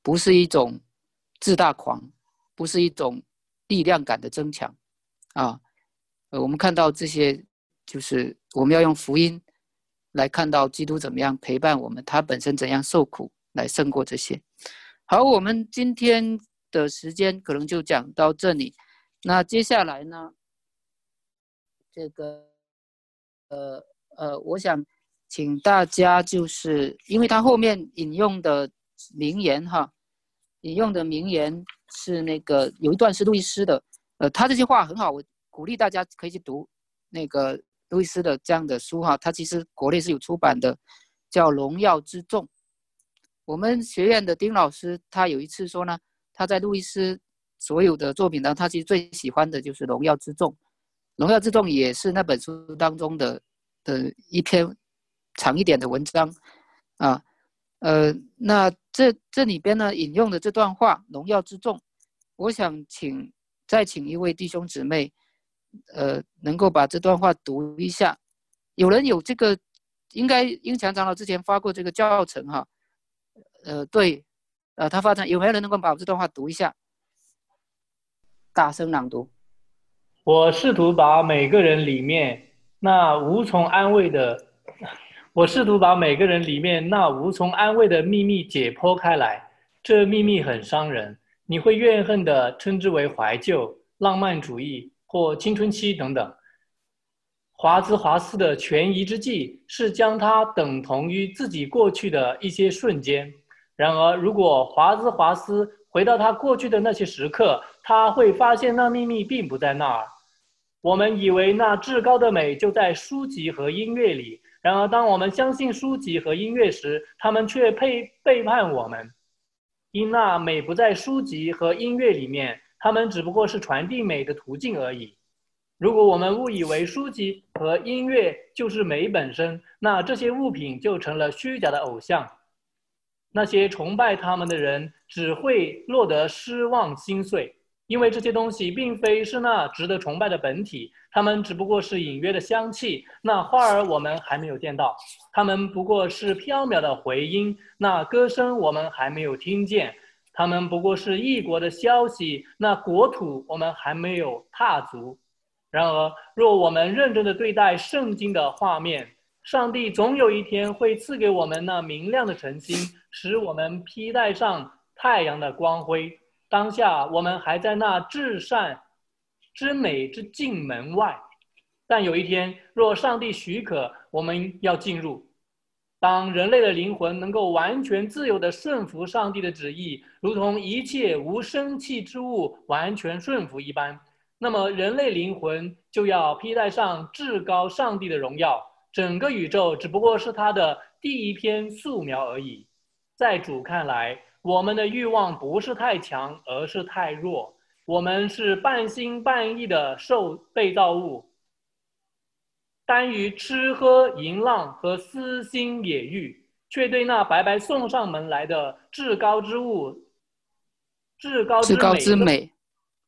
不是一种自大狂，不是一种力量感的增强，啊，呃，我们看到这些。就是我们要用福音来看到基督怎么样陪伴我们，他本身怎样受苦来胜过这些。好，我们今天的时间可能就讲到这里。那接下来呢，这个呃呃，我想请大家就是，因为他后面引用的名言哈，引用的名言是那个有一段是路易斯的，呃，他这些话很好，我鼓励大家可以去读那个。路易斯的这样的书哈，他其实国内是有出版的，叫《荣耀之重》。我们学院的丁老师他有一次说呢，他在路易斯所有的作品当中，他其实最喜欢的就是《荣耀之重》。《荣耀之重》也是那本书当中的的一篇长一点的文章啊。呃，那这这里边呢引用的这段话《荣耀之重》，我想请再请一位弟兄姊妹。呃，能够把这段话读一下。有人有这个，应该英强长老之前发过这个教程哈。呃，对，呃，他发成有没有人能够把这段话读一下？大声朗读。我试图把每个人里面那无从安慰的，我试图把每个人里面那无从安慰的秘密解剖开来。这秘密很伤人，你会怨恨的称之为怀旧、浪漫主义。或青春期等等，华兹华斯的权宜之计是将它等同于自己过去的一些瞬间。然而，如果华兹华斯回到他过去的那些时刻，他会发现那秘密并不在那儿。我们以为那至高的美就在书籍和音乐里，然而当我们相信书籍和音乐时，他们却背背叛我们，因那美不在书籍和音乐里面，他们只不过是传递美的途径而已。如果我们误以为书籍和音乐就是美本身，那这些物品就成了虚假的偶像。那些崇拜他们的人只会落得失望心碎，因为这些东西并非是那值得崇拜的本体，他们只不过是隐约的香气。那花儿我们还没有见到，他们不过是飘渺的回音。那歌声我们还没有听见，他们不过是异国的消息。那国土我们还没有踏足。然而，若我们认真的对待圣经的画面，上帝总有一天会赐给我们那明亮的晨星，使我们披戴上太阳的光辉。当下，我们还在那至善、之美之境门外，但有一天，若上帝许可，我们要进入。当人类的灵魂能够完全自由地顺服上帝的旨意，如同一切无生气之物完全顺服一般。那么，人类灵魂就要披戴上至高上帝的荣耀。整个宇宙只不过是他的第一篇素描而已。在主看来，我们的欲望不是太强，而是太弱。我们是半心半意的受被造物，耽于吃喝淫浪和私心野欲，却对那白白送上门来的至高之物、至高之美，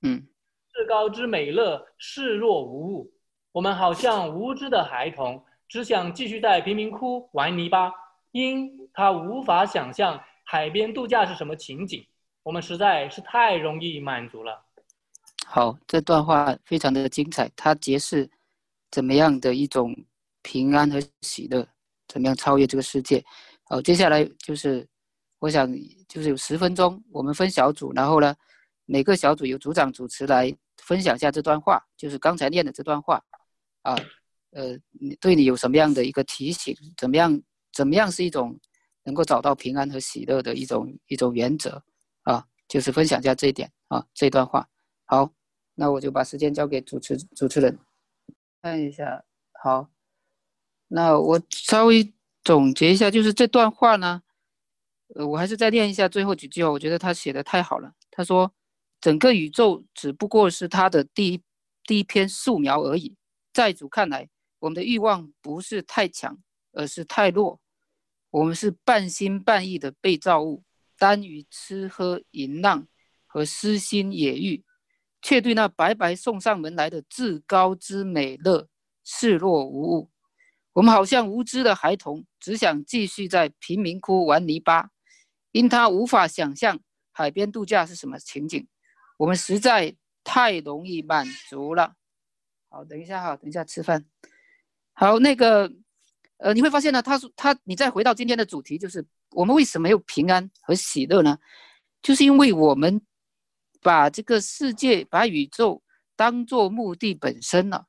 嗯。至高之美乐视若无物，我们好像无知的孩童，只想继续在贫民窟玩泥巴，因他无法想象海边度假是什么情景。我们实在是太容易满足了。好，这段话非常的精彩，它揭示怎么样的一种平安和喜乐，怎么样超越这个世界。好，接下来就是我想就是有十分钟，我们分小组，然后呢，每个小组由组长主持来。分享一下这段话，就是刚才念的这段话，啊，呃，你对你有什么样的一个提醒？怎么样？怎么样是一种能够找到平安和喜乐的一种一种原则？啊，就是分享一下这一点啊，这段话。好，那我就把时间交给主持主持人，看一下。好，那我稍微总结一下，就是这段话呢，呃，我还是再念一下最后几句话，我觉得他写的太好了。他说。整个宇宙只不过是他的第一第一篇素描而已。在主看来，我们的欲望不是太强，而是太弱。我们是半心半意的被造物，耽于吃喝淫浪和私心野欲，却对那白白送上门来的至高之美乐视若无物。我们好像无知的孩童，只想继续在贫民窟玩泥巴，因他无法想象海边度假是什么情景。我们实在太容易满足了。好，等一下哈，等一下吃饭。好，那个，呃，你会发现呢，他说他，你再回到今天的主题，就是我们为什么有平安和喜乐呢？就是因为我们把这个世界、把宇宙当做目的本身了。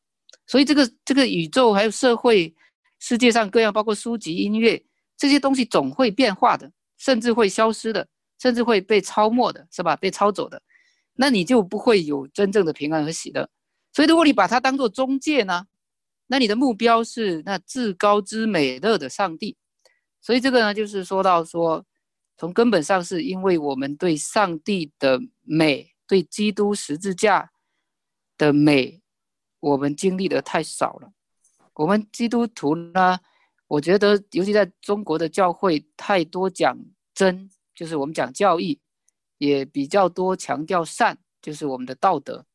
所以这个这个宇宙还有社会、世界上各样，包括书籍、音乐这些东西，总会变化的，甚至会消失的，甚至会被抄没的，是吧？被抄走的。那你就不会有真正的平安和喜乐。所以，如果你把它当做中介呢，那你的目标是那至高之美乐的上帝。所以，这个呢，就是说到说，从根本上是因为我们对上帝的美，对基督十字架的美，我们经历的太少了。我们基督徒呢，我觉得，尤其在中国的教会，太多讲真，就是我们讲教义。也比较多强调善，就是我们的道德，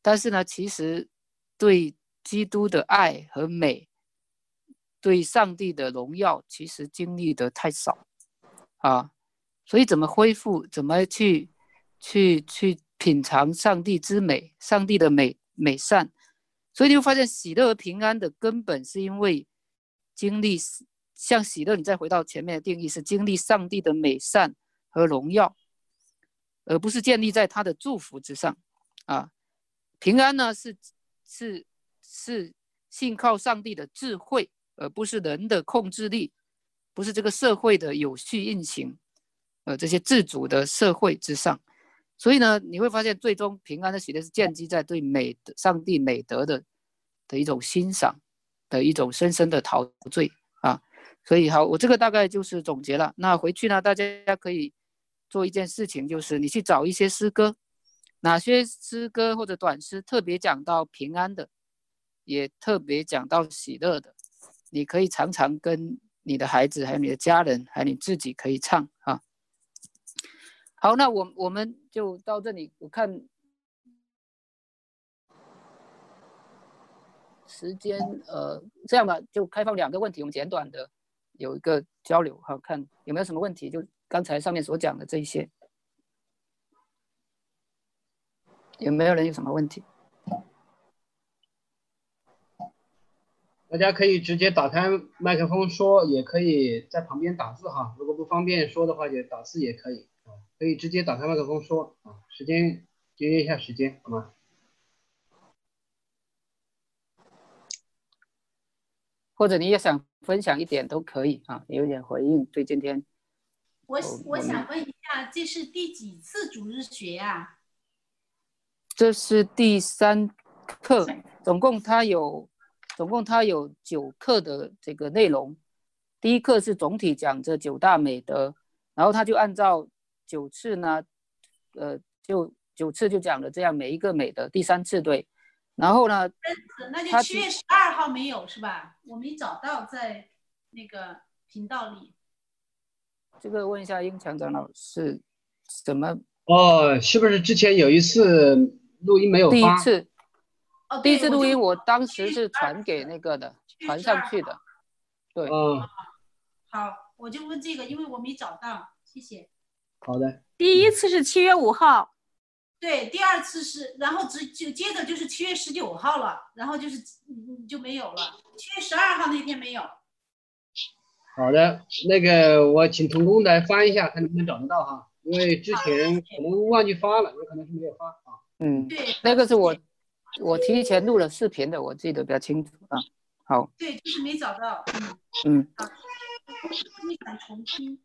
但是呢，其实对基督的爱和美，对上帝的荣耀，其实经历的太少啊。所以怎么恢复，怎么去去去品尝上帝之美，上帝的美美善？所以你会发现，喜乐和平安的根本是因为经历像喜乐，你再回到前面的定义，是经历上帝的美善和荣耀。而不是建立在他的祝福之上，啊，平安呢是是是信靠上帝的智慧，而不是人的控制力，不是这个社会的有序运行，呃，这些自主的社会之上，所以呢，你会发现最终平安的喜乐是建基在对美的上帝美德的的一种欣赏的一种深深的陶醉啊。所以好，我这个大概就是总结了。那回去呢，大家可以做一件事情，就是你去找一些诗歌，哪些诗歌或者短诗特别讲到平安的，也特别讲到喜乐的，你可以常常跟你的孩子，还有你的家人，还有你自己可以唱啊。好，那我我们就到这里。我看时间，呃，这样吧，就开放两个问题，我们简短的有一个交流，好看有没有什么问题？就刚才上面所讲的这一些，有没有人有什么问题？大家可以直接打开麦克风说，也可以在旁边打字哈。如果不方便说的话，也打字也可以。可以直接打开麦克风说啊，时间节约一下时间好吗？或者你也想分享一点都可以啊，有点回应对今天。我我想问一下，这是第几次主日学呀？这是第三课，总共它有总共它有九课的这个内容。第一课是总体讲这九大美德，然后他就按照。九次呢，呃，就九次就讲了这样每一个美德，第三次对，然后呢，那就七月十二号没有是吧？我没找到在那个频道里。这个问一下英强长老是怎么？哦，是不是之前有一次录音没有第一次，哦，第一次录音我当时是传给那个的，传上去的。对。嗯。好，我就问这个，因为我没找到，谢谢。好的，第一次是七月五号，对，第二次是，然后直就接着就是七月十九号了，然后就是就没有了，七月十二号那天没有。好的，那个我请童工来翻一下，看能不能找得到哈，因为之前可能忘记发了，有可能是没有发啊。嗯，对，那个是我我提前录了视频的，我记得比较清楚啊。好，对，就是没找到。嗯。嗯。你想重听？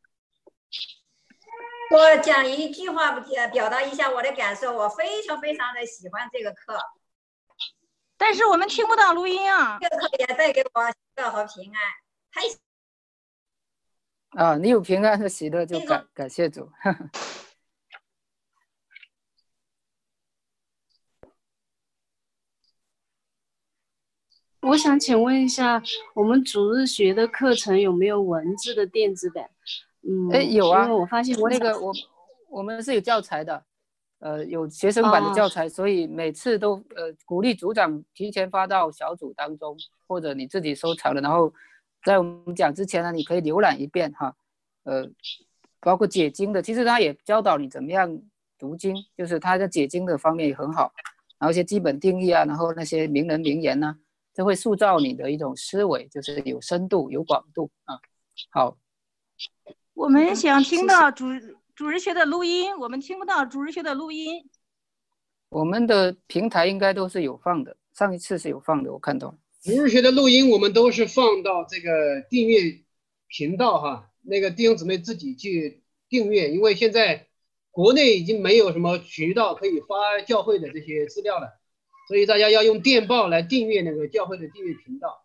我讲一句话，表表达一下我的感受。我非常非常的喜欢这个课，但是我们听不到录音啊。这个课也带给我喜乐和平安，太啊，你有平安和喜乐就感感谢主。我想请问一下，我们主日学的课程有没有文字的电子版？嗯，哎，有啊，我发现我那个我我们是有教材的，呃，有学生版的教材，所以每次都呃鼓励组长提前发到小组当中，或者你自己收藏了，然后在我们讲之前呢，你可以浏览一遍哈，呃，包括解经的，其实他也教导你怎么样读经，就是他在解经的方面也很好，然后一些基本定义啊，然后那些名人名言呢，就会塑造你的一种思维，就是有深度有广度啊，好。我们想听到主主日学的录音，我们听不到主日学的录音。我们的平台应该都是有放的，上一次是有放的，我看到。主日学的录音我们都是放到这个订阅频道哈，那个弟兄姊妹自己去订阅，因为现在国内已经没有什么渠道可以发教会的这些资料了，所以大家要用电报来订阅那个教会的订阅频道。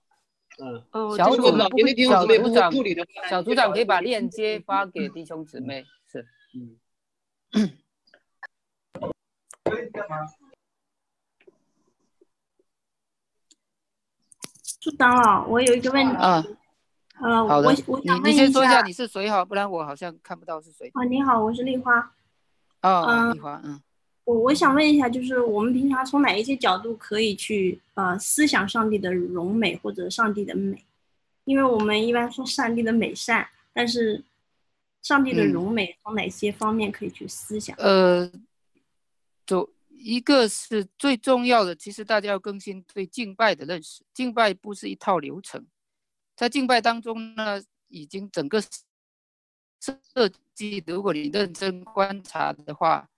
嗯，小组长，小组长，小组长可以把链接发给弟兄姊妹，是，嗯。组长老，我有一个问题啊，呃，好的，我你你先说一下你是谁好，不然我好像看不到是谁。啊，你好，我是丽花。哦，丽花，嗯。我我想问一下，就是我们平常从哪一些角度可以去呃思想上帝的荣美或者上帝的美？因为我们一般说上帝的美善，但是上帝的荣美从哪些方面可以去思想？呃，就一个是最重要的，其实大家要更新对敬拜的认识。敬拜不是一套流程，在敬拜当中呢，已经整个设计，如果你认真观察的话。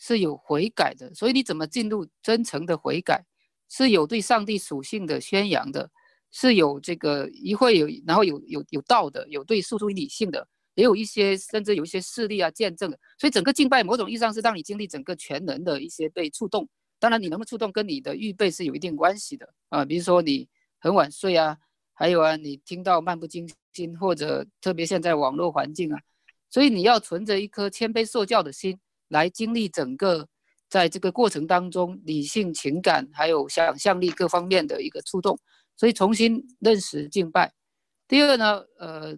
是有悔改的，所以你怎么进入真诚的悔改？是有对上帝属性的宣扬的，是有这个一会有，然后有有有道的，有对诉诸于理性的，也有一些甚至有一些事例啊见证的，所以整个敬拜某种意义上是让你经历整个全能的一些被触动。当然，你能不能触动跟你的预备是有一定关系的啊，比如说你很晚睡啊，还有啊，你听到漫不经心，或者特别现在网络环境啊，所以你要存着一颗谦卑受教的心来经历整个在这个过程当中理性情感还有想象力各方面的一个触动，所以重新认识敬拜。第二呢，呃，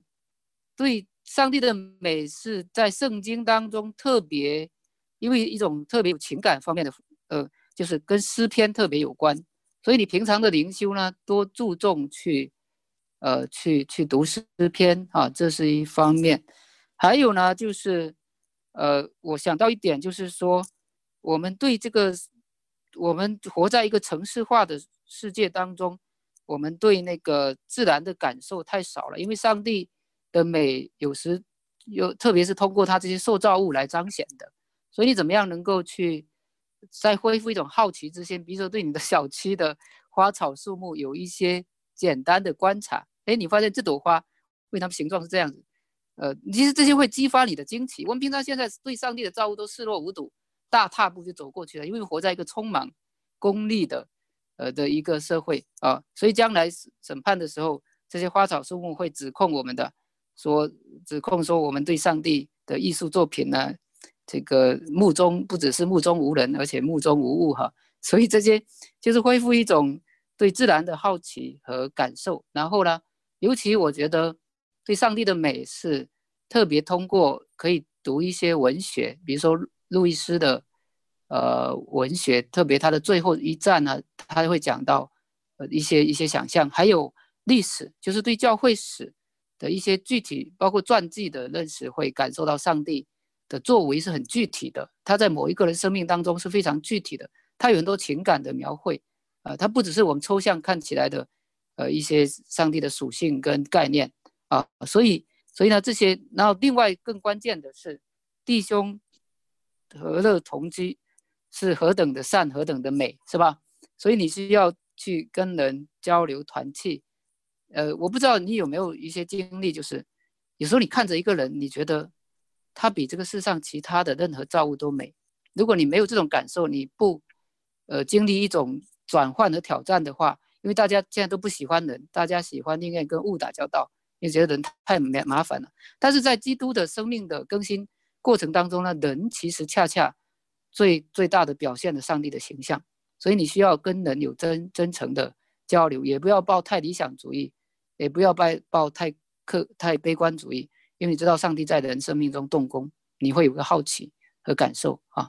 对上帝的美是在圣经当中特别，因为一种特别有情感方面的，呃。就是跟诗篇特别有关，所以你平常的灵修呢，多注重去，呃，去去读诗篇啊，这是一方面。还有呢，就是，呃，我想到一点，就是说，我们对这个，我们活在一个城市化的世界当中，我们对那个自然的感受太少了，因为上帝的美有时有，特别是通过他这些受造物来彰显的，所以你怎么样能够去？再恢复一种好奇之心，比如说对你的小区的花草树木有一些简单的观察，哎，你发现这朵花为什么形状是这样子？呃，其实这些会激发你的惊奇。我们平常现在对上帝的造物都视若无睹，大踏步就走过去了，因为活在一个充满功利的呃的一个社会啊，所以将来审判的时候，这些花草树木会指控我们的，说指控说我们对上帝的艺术作品呢。这个目中不只是目中无人，而且目中无物哈，所以这些就是恢复一种对自然的好奇和感受。然后呢，尤其我觉得对上帝的美是特别通过可以读一些文学，比如说路易斯的呃文学，特别他的最后一战呢，他会讲到呃一些一些想象，还有历史，就是对教会史的一些具体，包括传记的认识，会感受到上帝。的作为是很具体的，他在某一个人生命当中是非常具体的，他有很多情感的描绘，啊，他不只是我们抽象看起来的，呃，一些上帝的属性跟概念啊，所以，所以呢，这些，然后另外更关键的是，弟兄和乐同居是何等的善，何等的美，是吧？所以你需要去跟人交流团契，呃，我不知道你有没有一些经历，就是有时候你看着一个人，你觉得。他比这个世上其他的任何造物都美。如果你没有这种感受，你不，呃，经历一种转换和挑战的话，因为大家现在都不喜欢人，大家喜欢宁愿跟物打交道，也觉得人太麻麻烦了。但是在基督的生命的更新过程当中呢，人其实恰恰最最大的表现了上帝的形象。所以你需要跟人有真真诚的交流，也不要抱太理想主义，也不要抱抱太客太悲观主义。因为你知道上帝在人生命中动工，你会有个好奇和感受啊，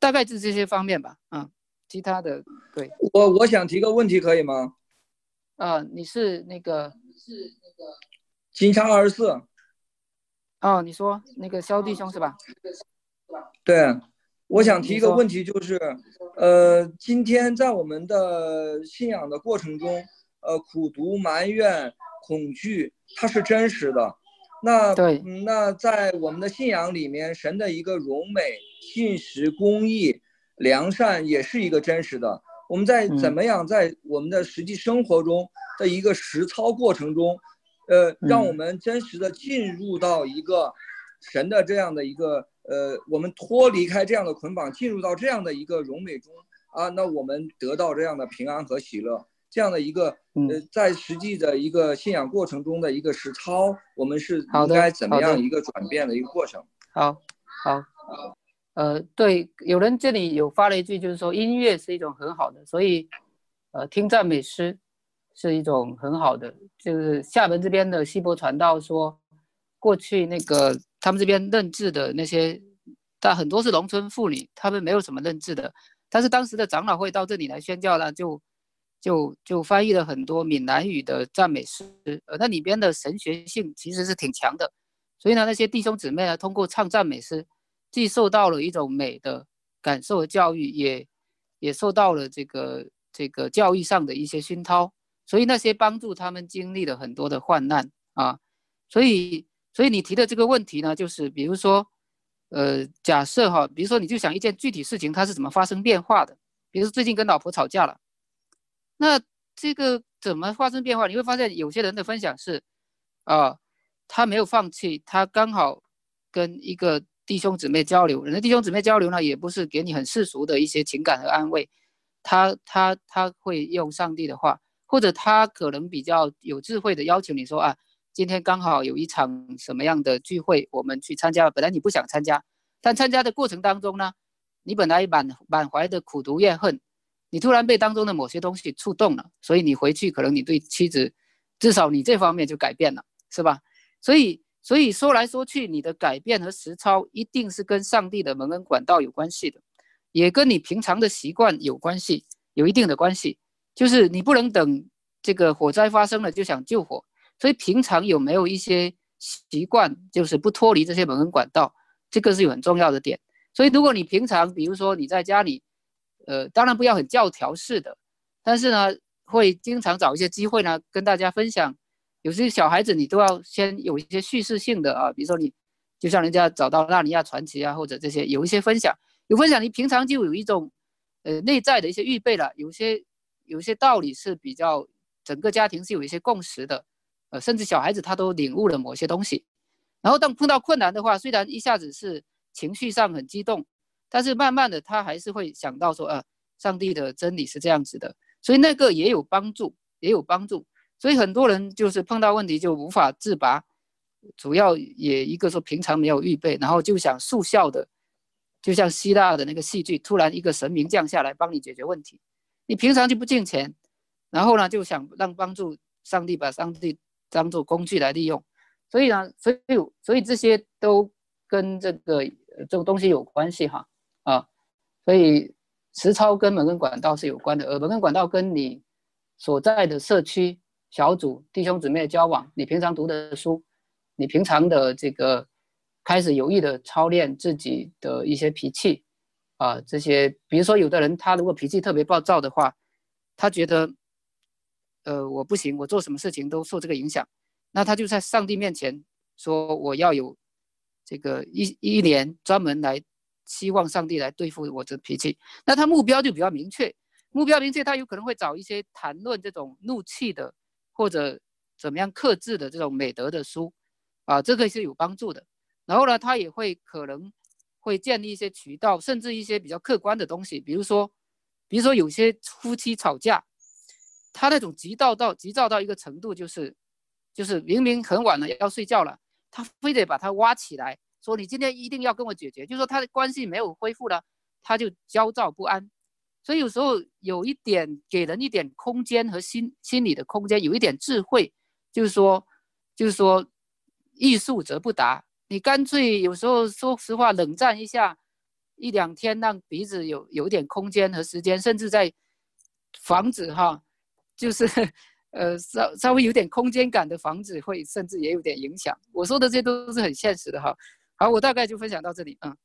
大概是这些方面吧啊，其他的对我我想提个问题可以吗？啊，你是那个是那个金叉二十四哦，你说那个肖弟兄是吧？对，我想提一个问题，就是呃，今天在我们的信仰的过程中，呃，苦读、埋怨、恐惧，它是真实的。那对，那在我们的信仰里面，神的一个荣美、信实、公义、良善，也是一个真实的。我们在怎么样在我们的实际生活中的一个实操过程中，呃，让我们真实的进入到一个神的这样的一个呃，我们脱离开这样的捆绑，进入到这样的一个荣美中啊，那我们得到这样的平安和喜乐。这样的一个呃，在实际的一个信仰过程中的一个实操，我们是应该怎么样一个转变的一个过程？好，好，呃，对，有人这里有发了一句，就是说音乐是一种很好的，所以呃，听赞美诗是一种很好的。就是厦门这边的西伯传道说，过去那个他们这边认字的那些，但很多是农村妇女，他们没有什么认字的，但是当时的长老会到这里来宣教呢，就。就就翻译了很多闽南语的赞美诗，呃，那里边的神学性其实是挺强的，所以呢，那些弟兄姊妹呢，通过唱赞美诗，既受到了一种美的感受和教育，也也受到了这个这个教育上的一些熏陶，所以那些帮助他们经历了很多的患难啊，所以所以你提的这个问题呢，就是比如说，呃，假设哈，比如说你就想一件具体事情它是怎么发生变化的，比如说最近跟老婆吵架了。那这个怎么发生变化？你会发现有些人的分享是，啊，他没有放弃，他刚好跟一个弟兄姊妹交流，人家弟兄姊妹交流呢，也不是给你很世俗的一些情感和安慰，他他他会用上帝的话，或者他可能比较有智慧的邀请你说啊，今天刚好有一场什么样的聚会，我们去参加。本来你不想参加，但参加的过程当中呢，你本来满满怀的苦毒怨恨，你突然被当中的某些东西触动了，所以你回去可能你对妻子，至少你这方面就改变了，是吧？所以所以说来说去，你的改变和实操一定是跟上帝的蒙恩管道有关系的。也跟你平常的习惯有关系，有一定的关系。就是你不能等这个火灾发生了就想救火，所以平常有没有一些习惯，就是不脱离这些门跟管道，这个是有很重要的点。所以如果你平常，比如说你在家里，呃，当然不要很教条式的，但是呢，会经常找一些机会呢跟大家分享。有些小孩子你都要先有一些叙事性的啊，比如说你就像人家找到纳尼亚传奇啊，或者这些有一些分享。有分享，你平常就有一种，呃，内在的一些预备了。有些有些道理是比较整个家庭是有一些共识的，呃，甚至小孩子他都领悟了某些东西。然后当碰到困难的话，虽然一下子是情绪上很激动，但是慢慢的他还是会想到说，呃，上帝的真理是这样子的，所以那个也有帮助，也有帮助。所以很多人就是碰到问题就无法自拔，主要也一个说平常没有预备，然后就想速效的。就像希腊的那个戏剧，突然一个神明降下来帮你解决问题，你平常就不敬钱，然后呢就想让帮助上帝把上帝当做工具来利用，所以呢，所以所以这些都跟这个这个东西有关系哈啊，所以实操跟门跟管道是有关的，而门跟管道跟你所在的社区小组弟兄姊妹的交往，你平常读的书，你平常的这个。开始有意的操练自己的一些脾气，啊，这些，比如说有的人他如果脾气特别暴躁的话，他觉得，呃，我不行，我做什么事情都受这个影响，那他就在上帝面前说我要有这个一一年专门来希望上帝来对付我的脾气，那他目标就比较明确，目标明确，他有可能会找一些谈论这种怒气的或者怎么样克制的这种美德的书，啊，这个是有帮助的。然后呢，他也会可能会建立一些渠道，甚至一些比较客观的东西，比如说，比如说有些夫妻吵架，他那种急躁到急躁到一个程度，就是就是明明很晚了要睡觉了，他非得把他挖起来，说你今天一定要跟我解决，就说他的关系没有恢复了，他就焦躁不安。所以有时候有一点给人一点空间和心心理的空间，有一点智慧，就是说就是说，欲速则不达。你干脆有时候说实话，冷战一下一两天，让鼻子有有点空间和时间，甚至在房子哈，就是 呃稍稍微有点空间感的房子，会甚至也有点影响。我说的这些都是很现实的哈。好，我大概就分享到这里，嗯。